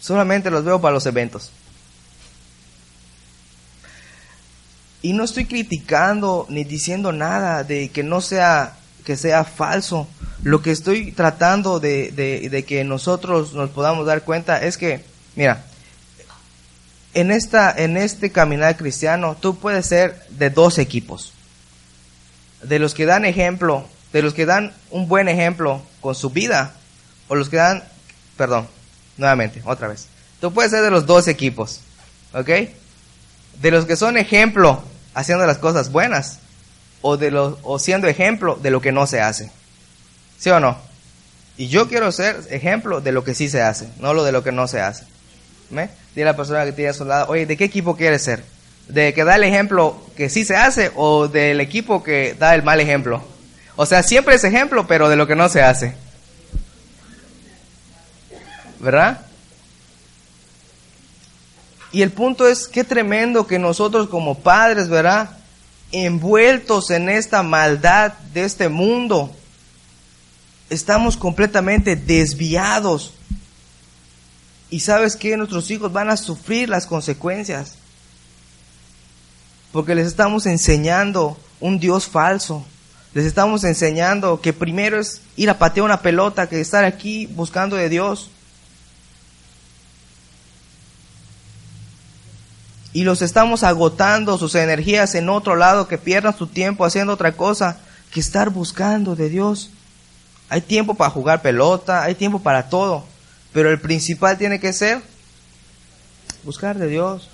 Solamente los veo para los eventos. Y no estoy criticando ni diciendo nada de que no sea, que sea falso. Lo que estoy tratando de, de, que nosotros nos podamos dar cuenta es que, mira, en, esta, en este caminar cristiano tú puedes ser de dos equipos. De los que dan ejemplo, de los que dan un buen ejemplo con su vida, o los que dan, perdón, nuevamente, otra vez. Tú puedes ser de los dos equipos, ¿ok? de los que son ejemplo haciendo las cosas buenas o, de los, o siendo ejemplo de lo que no se hace. ¿Sí o no? Y yo quiero ser ejemplo de lo que sí se hace, no lo de lo que no se hace. ¿Me? Dile a la persona que tiene a su oye, ¿de qué equipo quieres ser? ¿De que da el ejemplo que sí se hace o del equipo que da el mal ejemplo? O sea, siempre es ejemplo, pero de lo que no se hace. ¿Verdad? Y el punto es, qué tremendo que nosotros como padres, ¿verdad? Envueltos en esta maldad de este mundo, estamos completamente desviados. Y sabes que nuestros hijos van a sufrir las consecuencias. Porque les estamos enseñando un Dios falso. Les estamos enseñando que primero es ir a patear una pelota que estar aquí buscando de Dios. y los estamos agotando sus energías en otro lado, que pierdan su tiempo haciendo otra cosa que estar buscando de Dios. Hay tiempo para jugar pelota, hay tiempo para todo, pero el principal tiene que ser buscar de Dios.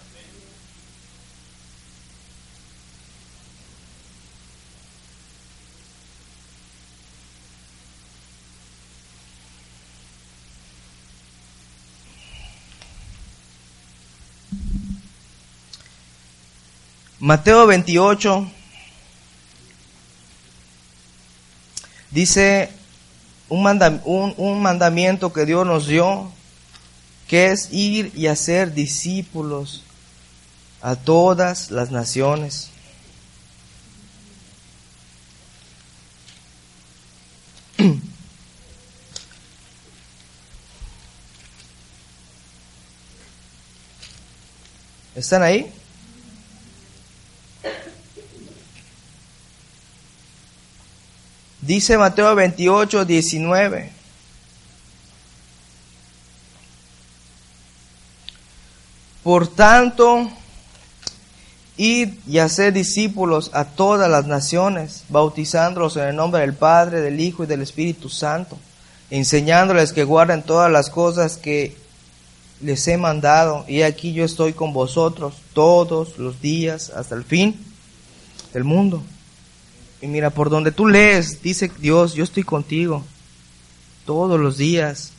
Mateo 28 dice un, un, mandamiento que Dios nos dio, que es ir y hacer discípulos a todas las naciones. ¿Están ahí? Dice Mateo 28, 19. Por tanto, id y haced discípulos a todas las naciones, bautizándolos en el nombre del Padre, del Hijo y del Espíritu Santo, enseñándoles que guarden todas las cosas que les he mandado. Y aquí yo estoy con vosotros todos los días hasta el fin del mundo. Y mira, por donde tú lees, dice Dios, yo estoy contigo todos los días.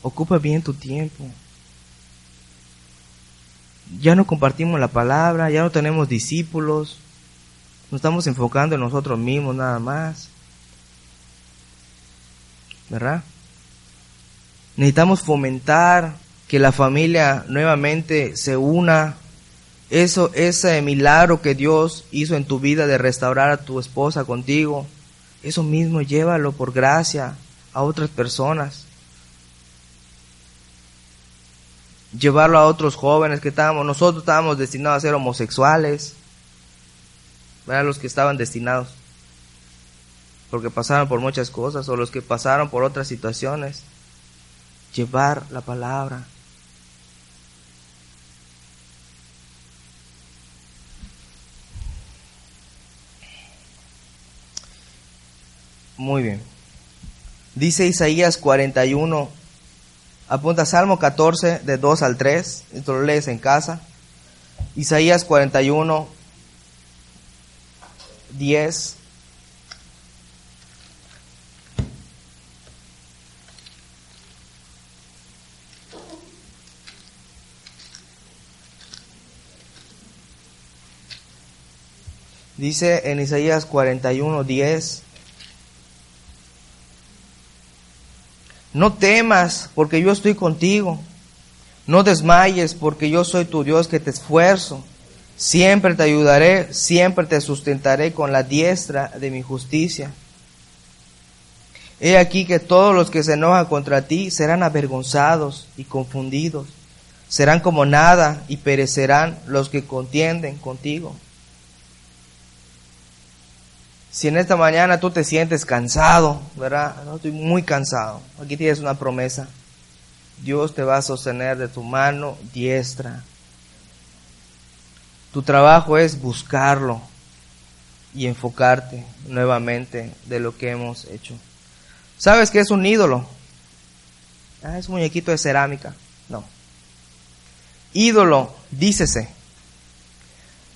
Ocupa bien tu tiempo. Ya no compartimos la palabra, ya no tenemos discípulos. Nos estamos enfocando en nosotros mismos nada más. ¿Verdad? Necesitamos fomentar que la familia nuevamente se una eso, ese milagro que Dios hizo en tu vida de restaurar a tu esposa contigo, eso mismo llévalo por gracia a otras personas. Llevarlo a otros jóvenes que estábamos, nosotros estábamos destinados a ser homosexuales, ¿verdad? Los que estaban destinados, porque pasaron por muchas cosas, o los que pasaron por otras situaciones. Llevar la palabra, Muy bien. Dice Isaías 41, apunta Salmo 14 de 2 al 3, esto lo lees en casa. Isaías 41, 10. Dice en Isaías 41, 10. No temas, porque yo estoy contigo. No desmayes, porque yo soy tu Dios que te esfuerzo. Siempre te ayudaré, siempre te sustentaré con la diestra de mi justicia. He aquí que todos los que se enojan contra ti serán avergonzados y confundidos. Serán como nada y perecerán los que contienden contigo. Si en esta mañana tú te sientes cansado, ¿verdad? No, estoy muy cansado. Aquí tienes una promesa. Dios te va a sostener de tu mano diestra. Tu trabajo es buscarlo y enfocarte nuevamente de lo que hemos hecho. ¿Sabes qué es un ídolo? Ah, es un muñequito de cerámica. No. Ídolo, dícese,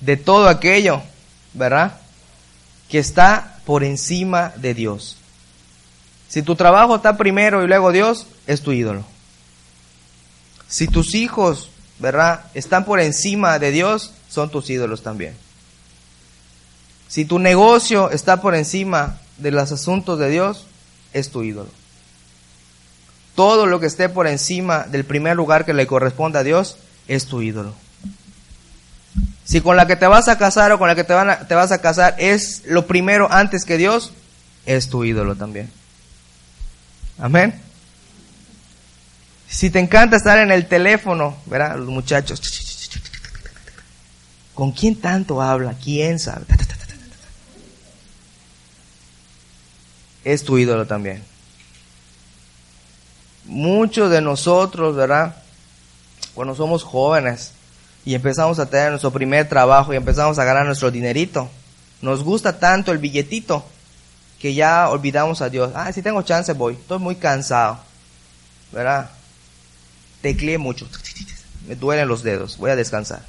de todo aquello, ¿verdad? Que está por encima de Dios. Si tu trabajo está primero y luego Dios, es tu ídolo. Si tus hijos, ¿verdad? Están por encima de Dios, son tus ídolos también. Si tu negocio está por encima de los asuntos de Dios, es tu ídolo. Todo lo que esté por encima del primer lugar que le corresponde a Dios, es tu ídolo. Si con la que te vas a casar o con la que te, van te vas a casar es lo primero antes que Dios, es tu ídolo también. Amén. Si te encanta estar en el teléfono, ¿verdad? Los muchachos. ¿Con quién tanto habla? ¿Quién sabe? Es tu ídolo también. Muchos de nosotros, ¿verdad? Cuando somos jóvenes y empezamos a tener nuestro primer trabajo y empezamos a ganar nuestro dinerito, nos gusta tanto el billetito que ya olvidamos a Dios. Ah, si tengo chance voy. Estoy muy cansado. ¿Verdad? tecleé mucho. Me duelen los dedos, voy a descansar.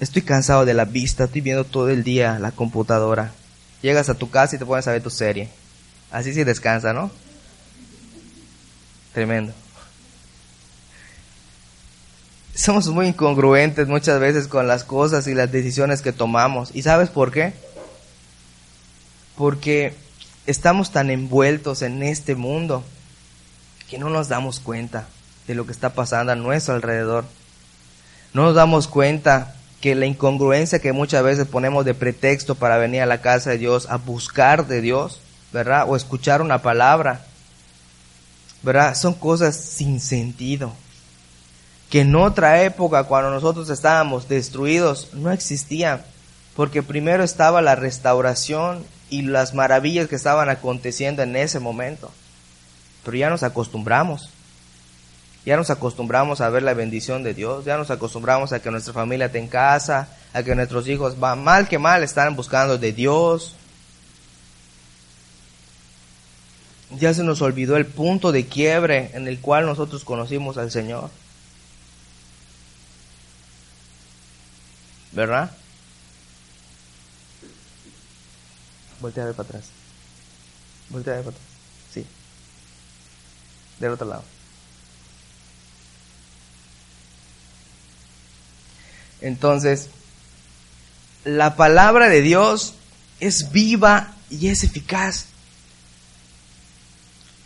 Estoy cansado de la vista, estoy viendo todo el día la computadora. Llegas a tu casa y te pones a ver tu serie. Así sí descansa, ¿no? Tremendo. Somos muy incongruentes muchas veces con las cosas y las decisiones que tomamos. ¿Y sabes por qué? Porque estamos tan envueltos en este mundo que no nos damos cuenta de lo que está pasando a nuestro alrededor. No nos damos cuenta que la incongruencia que muchas veces ponemos de pretexto para venir a la casa de Dios, a buscar de Dios, ¿verdad? O escuchar una palabra, ¿verdad? Son cosas sin sentido. Que en otra época, cuando nosotros estábamos destruidos, no existían. Porque primero estaba la restauración y las maravillas que estaban aconteciendo en ese momento. Pero ya nos acostumbramos. Ya nos acostumbramos a ver la bendición de Dios, ya nos acostumbramos a que nuestra familia esté en casa, a que nuestros hijos, va mal que mal, están buscando de Dios. Ya se nos olvidó el punto de quiebre en el cual nosotros conocimos al Señor. ¿Verdad? Voltea a ver para atrás. Voltea a para atrás del otro lado. Entonces, la palabra de Dios es viva y es eficaz.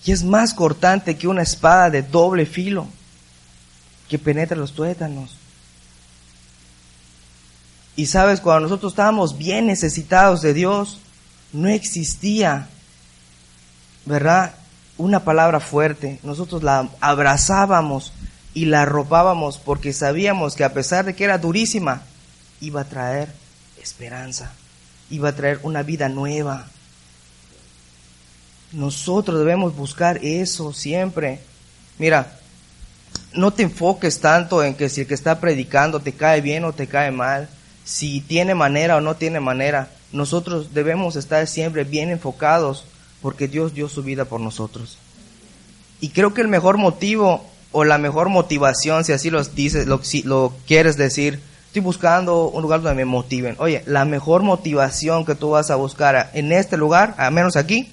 Y es más cortante que una espada de doble filo que penetra los tuétanos. Y sabes, cuando nosotros estábamos bien necesitados de Dios, no existía, ¿verdad? una palabra fuerte, nosotros la abrazábamos y la arropábamos porque sabíamos que a pesar de que era durísima, iba a traer esperanza, iba a traer una vida nueva. Nosotros debemos buscar eso siempre. Mira, no te enfoques tanto en que si el que está predicando te cae bien o te cae mal, si tiene manera o no tiene manera. Nosotros debemos estar siempre bien enfocados porque Dios dio su vida por nosotros. Y creo que el mejor motivo o la mejor motivación, si así lo dices, lo, si lo quieres decir, estoy buscando un lugar donde me motiven. Oye, la mejor motivación que tú vas a buscar en este lugar, al menos aquí,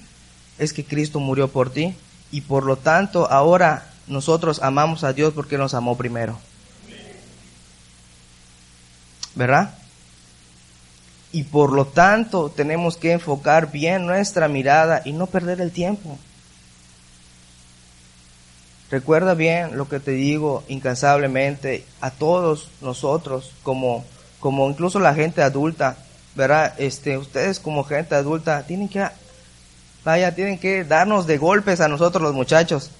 es que Cristo murió por ti y por lo tanto ahora nosotros amamos a Dios porque nos amó primero. ¿Verdad? Y por lo tanto tenemos que enfocar bien nuestra mirada y no perder el tiempo. Recuerda bien lo que te digo incansablemente a todos nosotros, como, como incluso la gente adulta, ¿verdad? Este, ustedes como gente adulta tienen que, vaya, tienen que darnos de golpes a nosotros los muchachos,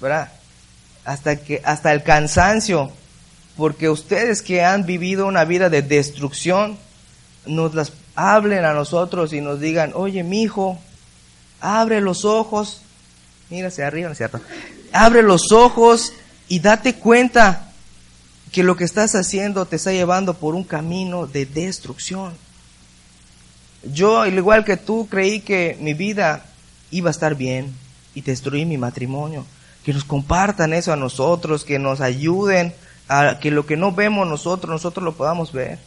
¿verdad? Hasta que, hasta el cansancio, porque ustedes que han vivido una vida de destrucción, nos las hablen a nosotros y nos digan, oye, mi hijo, abre los ojos, mira hacia arriba, ¿no es cierto? Abre los ojos y date cuenta que lo que estás haciendo te está llevando por un camino de destrucción. Yo, al igual que tú, creí que mi vida iba a estar bien y destruí mi matrimonio. Que nos compartan eso a nosotros, que nos ayuden a que lo que no vemos nosotros, nosotros lo podamos ver.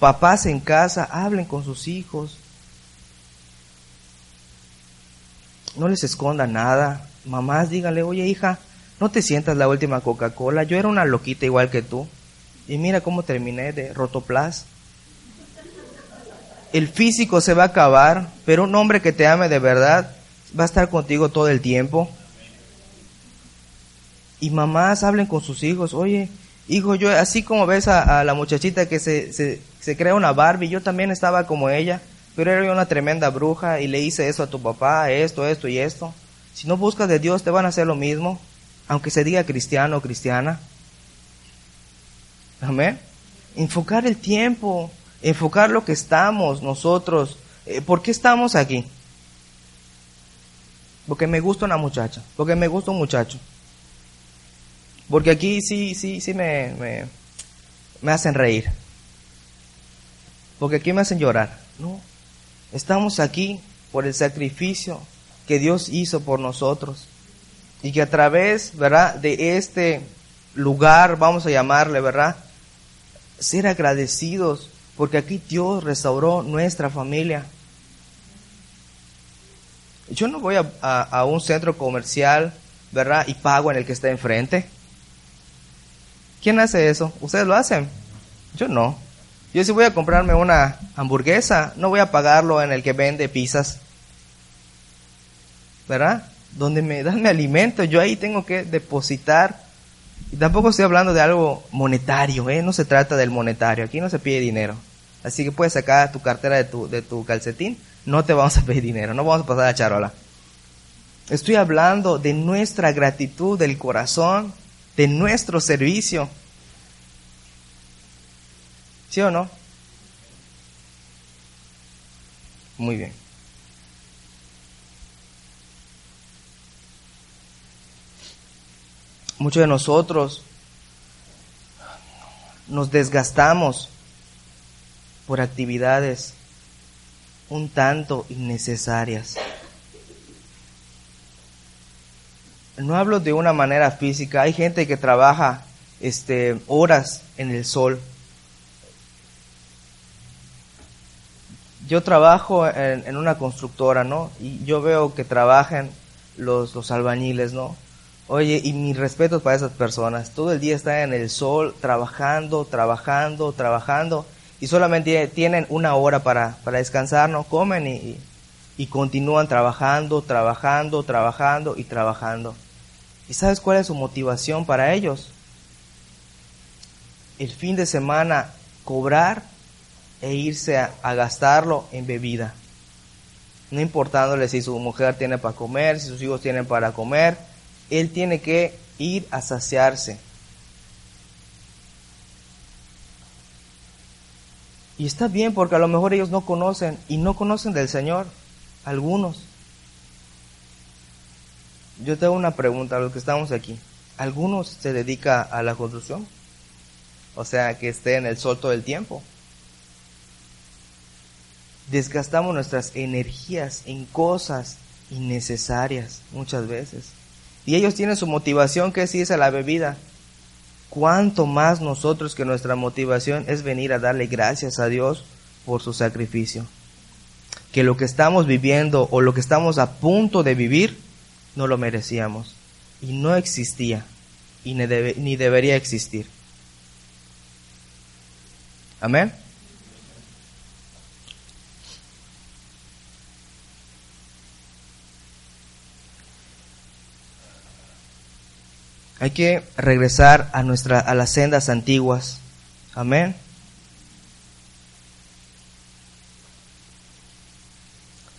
Papás en casa, hablen con sus hijos. No les escondan nada. Mamás, díganle, oye hija, no te sientas la última Coca-Cola. Yo era una loquita igual que tú. Y mira cómo terminé de rotoplas. El físico se va a acabar, pero un hombre que te ame de verdad va a estar contigo todo el tiempo. Y mamás hablen con sus hijos, oye, hijo, yo así como ves a, la muchachita que se, se, se, crea una Barbie, yo también estaba como ella, pero era una tremenda bruja y le hice eso a tu papá, esto, esto y esto. Si no buscas de Dios te van a hacer lo mismo, aunque se diga cristiano o cristiana. Amén. Enfocar el tiempo, enfocar lo que estamos nosotros. Eh, ¿Por qué estamos aquí? Porque me gusta una muchacha, porque me gusta un muchacho. Porque aquí sí, sí, sí me, me, hacen reír. Porque aquí me hacen llorar. No, estamos aquí por el sacrificio que Dios hizo por nosotros. Y que a través, ¿verdad?, de este lugar, vamos a llamarle, ¿verdad?, ser agradecidos, porque aquí Dios restauró nuestra familia. Yo no voy a, a un centro comercial, ¿verdad?, y pago en el que está enfrente. ¿Quién hace eso? ¿Ustedes lo hacen? Yo no. Yo si voy a comprarme una hamburguesa, no voy a pagarlo en el que vende pizzas. ¿Verdad? Donde me dan mi alimento, yo ahí tengo que depositar. Y tampoco estoy hablando de algo monetario, ¿eh? No se trata del monetario, aquí no se pide dinero. Así que puedes sacar tu cartera de tu, de tu calcetín, no te vamos a pedir dinero, no vamos a pasar a charola. Estoy hablando de nuestra gratitud del corazón de nuestro servicio. ¿Sí o no? Muy bien. Muchos de nosotros nos desgastamos por actividades un tanto innecesarias. no hablo de una manera física, hay gente que trabaja este, horas en el sol. Yo trabajo en, una constructora, ¿no? Y yo veo que trabajan los, albañiles, ¿no? Oye, y mi respeto para esas personas. Todo el día están en el sol, trabajando, trabajando, trabajando, y solamente tienen una hora para, para descansar, ¿no? Comen y, y continúan trabajando, trabajando, trabajando y trabajando. ¿Y sabes cuál es su motivación para ellos? El fin de semana cobrar e irse a, gastarlo en bebida. No importándole si su mujer tiene para comer, si sus hijos tienen para comer, él tiene que ir a saciarse. Y está bien porque a lo mejor ellos no conocen y no conocen del Señor, algunos. Yo tengo una pregunta a los que estamos aquí. ¿Algunos se dedica a la construcción? O sea, que esté en el sol todo el tiempo. Desgastamos nuestras energías en cosas innecesarias muchas veces. Y ellos tienen su motivación que es irse a la bebida. ¿Cuánto más nosotros que nuestra motivación es venir a darle gracias a Dios por su sacrificio? Que lo que estamos viviendo o lo que estamos a punto de vivir no lo merecíamos y no existía y ni debería existir. Amén. Hay que regresar a nuestra a las sendas antiguas. Amén.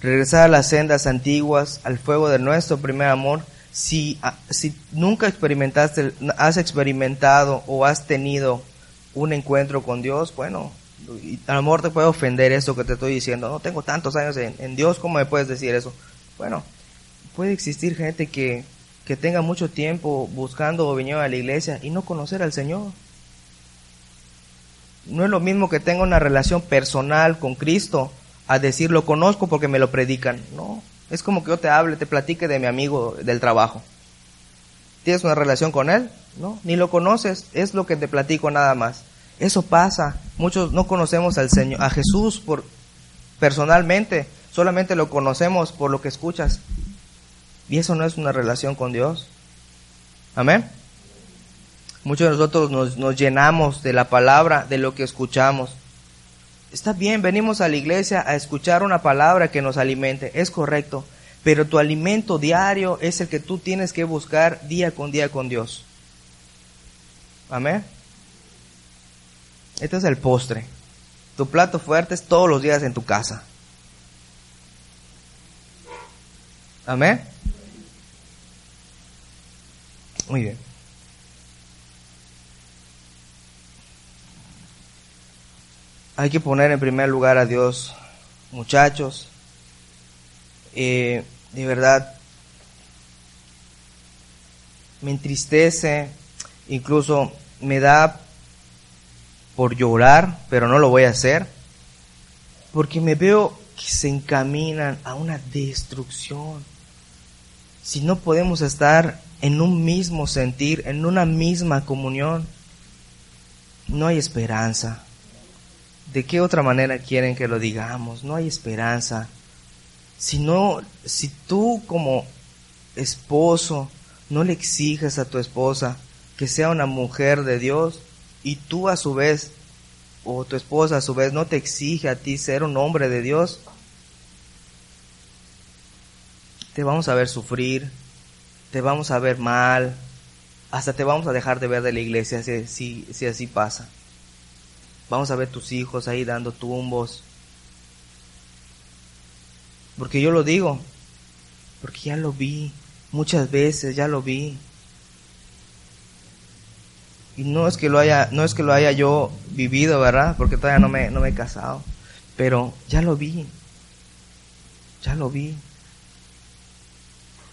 regresar a las sendas antiguas, al fuego de nuestro primer amor, si, ah, si nunca experimentaste, has experimentado o has tenido un encuentro con Dios, bueno, a lo mejor te puede ofender esto que te estoy diciendo. No tengo tantos años en, en Dios, ¿cómo me puedes decir eso? Bueno, puede existir gente que, que tenga mucho tiempo buscando o viniendo a la iglesia y no conocer al Señor. No es lo mismo que tenga una relación personal con Cristo a decir lo conozco porque me lo predican. No, es como que yo te hable, te platique de mi amigo del trabajo. ¿Tienes una relación con él? No, ni lo conoces, es lo que te platico nada más. Eso pasa. Muchos no conocemos al Señor, a Jesús por personalmente, solamente lo conocemos por lo que escuchas. Y eso no es una relación con Dios. Amén. Muchos de nosotros nos, llenamos de la palabra, de lo que escuchamos. Está bien, venimos a la iglesia a escuchar una palabra que nos alimente, es correcto, pero tu alimento diario es el que tú tienes que buscar día con día con Dios. Amén. Este es el postre. Tu plato fuerte es todos los días en tu casa. Amén. Muy bien. Hay que poner en primer lugar a Dios, muchachos. De verdad, me entristece, incluso me da por llorar, pero no lo voy a hacer, porque me veo que se encaminan a una destrucción. Si no podemos estar en un mismo sentir, en una misma comunión, no hay esperanza. ¿De qué otra manera quieren que lo digamos? No hay esperanza. Si no, si tú como esposo no le exiges a tu esposa que sea una mujer de Dios, y tú a su vez, o tu esposa a su vez, no te exige a ti ser un hombre de Dios, te vamos a ver sufrir, te vamos a ver mal, hasta te vamos a dejar de ver de la iglesia si, si, así pasa. Vamos a ver tus hijos ahí dando tumbos. Porque yo lo digo, porque ya lo vi, muchas veces ya lo vi. Y no es que lo haya, no es que lo haya yo vivido, ¿verdad? Porque todavía no me, no me he casado. Pero ya lo vi. Ya lo vi.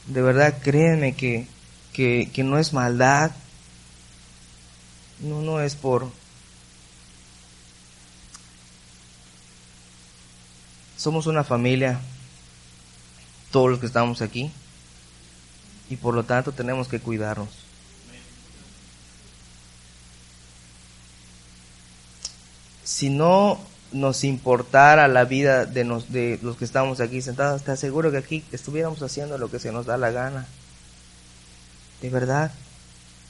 De verdad, créeme que, que, que no es maldad. No, no es por... Somos una familia, todos los que estamos aquí, y por lo tanto tenemos que cuidarnos. si no nos importara la vida de, de los que estamos aquí sentados, te aseguro que aquí estuviéramos haciendo lo que se nos da la gana. De verdad,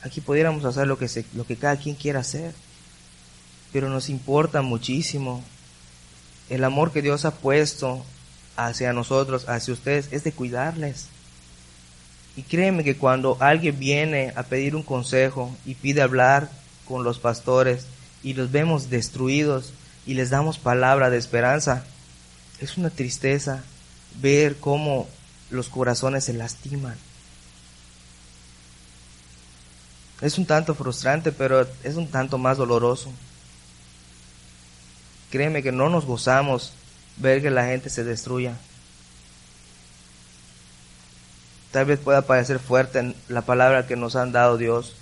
aquí pudiéramos hacer lo que, se, lo que cada quien quiera hacer. Pero nos importa muchísimo. El amor que Dios ha puesto hacia nosotros, hacia ustedes, es de cuidarles. Y créeme que cuando alguien viene a pedir un consejo y pide hablar con los pastores, y los vemos destruidos y les damos palabra de esperanza, es una tristeza ver cómo los corazones se lastiman. Es un tanto frustrante, pero es un tanto más doloroso. Créeme que no nos gozamos ver que la gente se destruya. Tal vez pueda parecer fuerte la palabra que nos han dado Dios,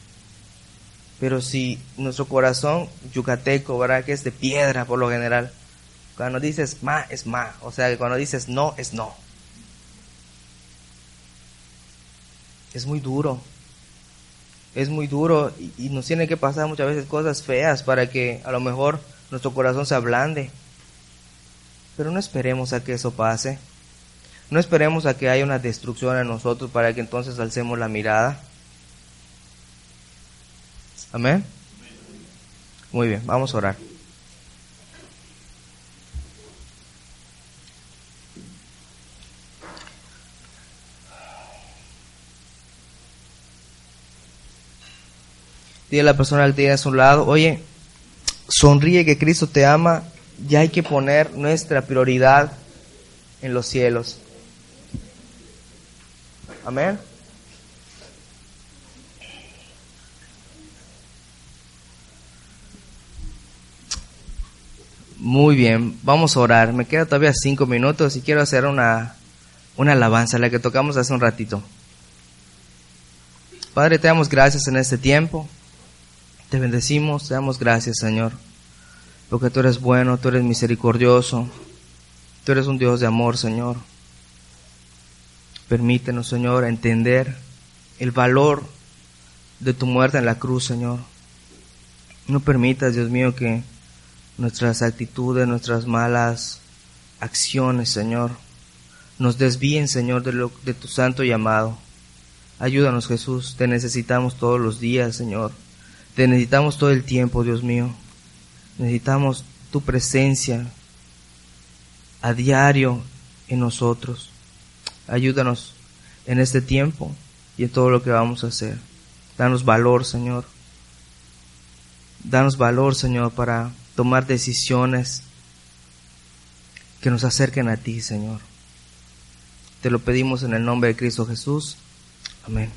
pero si nuestro corazón yucateco, ¿verdad? Que es de piedra por lo general. Cuando dices ma, es ma. O sea, que cuando dices no, es no. Es muy duro. Es muy duro y, y nos tiene que pasar muchas veces cosas feas para que a lo mejor nuestro corazón se ablande. Pero no esperemos a que eso pase. No esperemos a que haya una destrucción en nosotros para que entonces alcemos la mirada. Amén. Muy bien, vamos a orar. Dile a la persona que tiene a su lado, oye, sonríe que Cristo te ama, ya hay que poner nuestra prioridad en los cielos. Amén. Muy bien, vamos a orar. Me queda todavía cinco minutos y quiero hacer una, una alabanza, la que tocamos hace un ratito. Padre, te damos gracias en este tiempo. Te bendecimos, te damos gracias, Señor, porque tú eres bueno, tú eres misericordioso, tú eres un Dios de amor, Señor. Permítenos, Señor, entender el valor de tu muerte en la cruz, Señor. No permitas, Dios mío, que nuestras actitudes, nuestras malas acciones, Señor, nos desvíen, Señor, de, lo, de tu santo llamado. Ayúdanos, Jesús, te necesitamos todos los días, Señor. Te necesitamos todo el tiempo, Dios mío. Necesitamos tu presencia a diario en nosotros. Ayúdanos en este tiempo y en todo lo que vamos a hacer. Danos valor, Señor. Danos valor, Señor, para tomar decisiones que nos acerquen a ti, Señor. Te lo pedimos en el nombre de Cristo Jesús. Amén.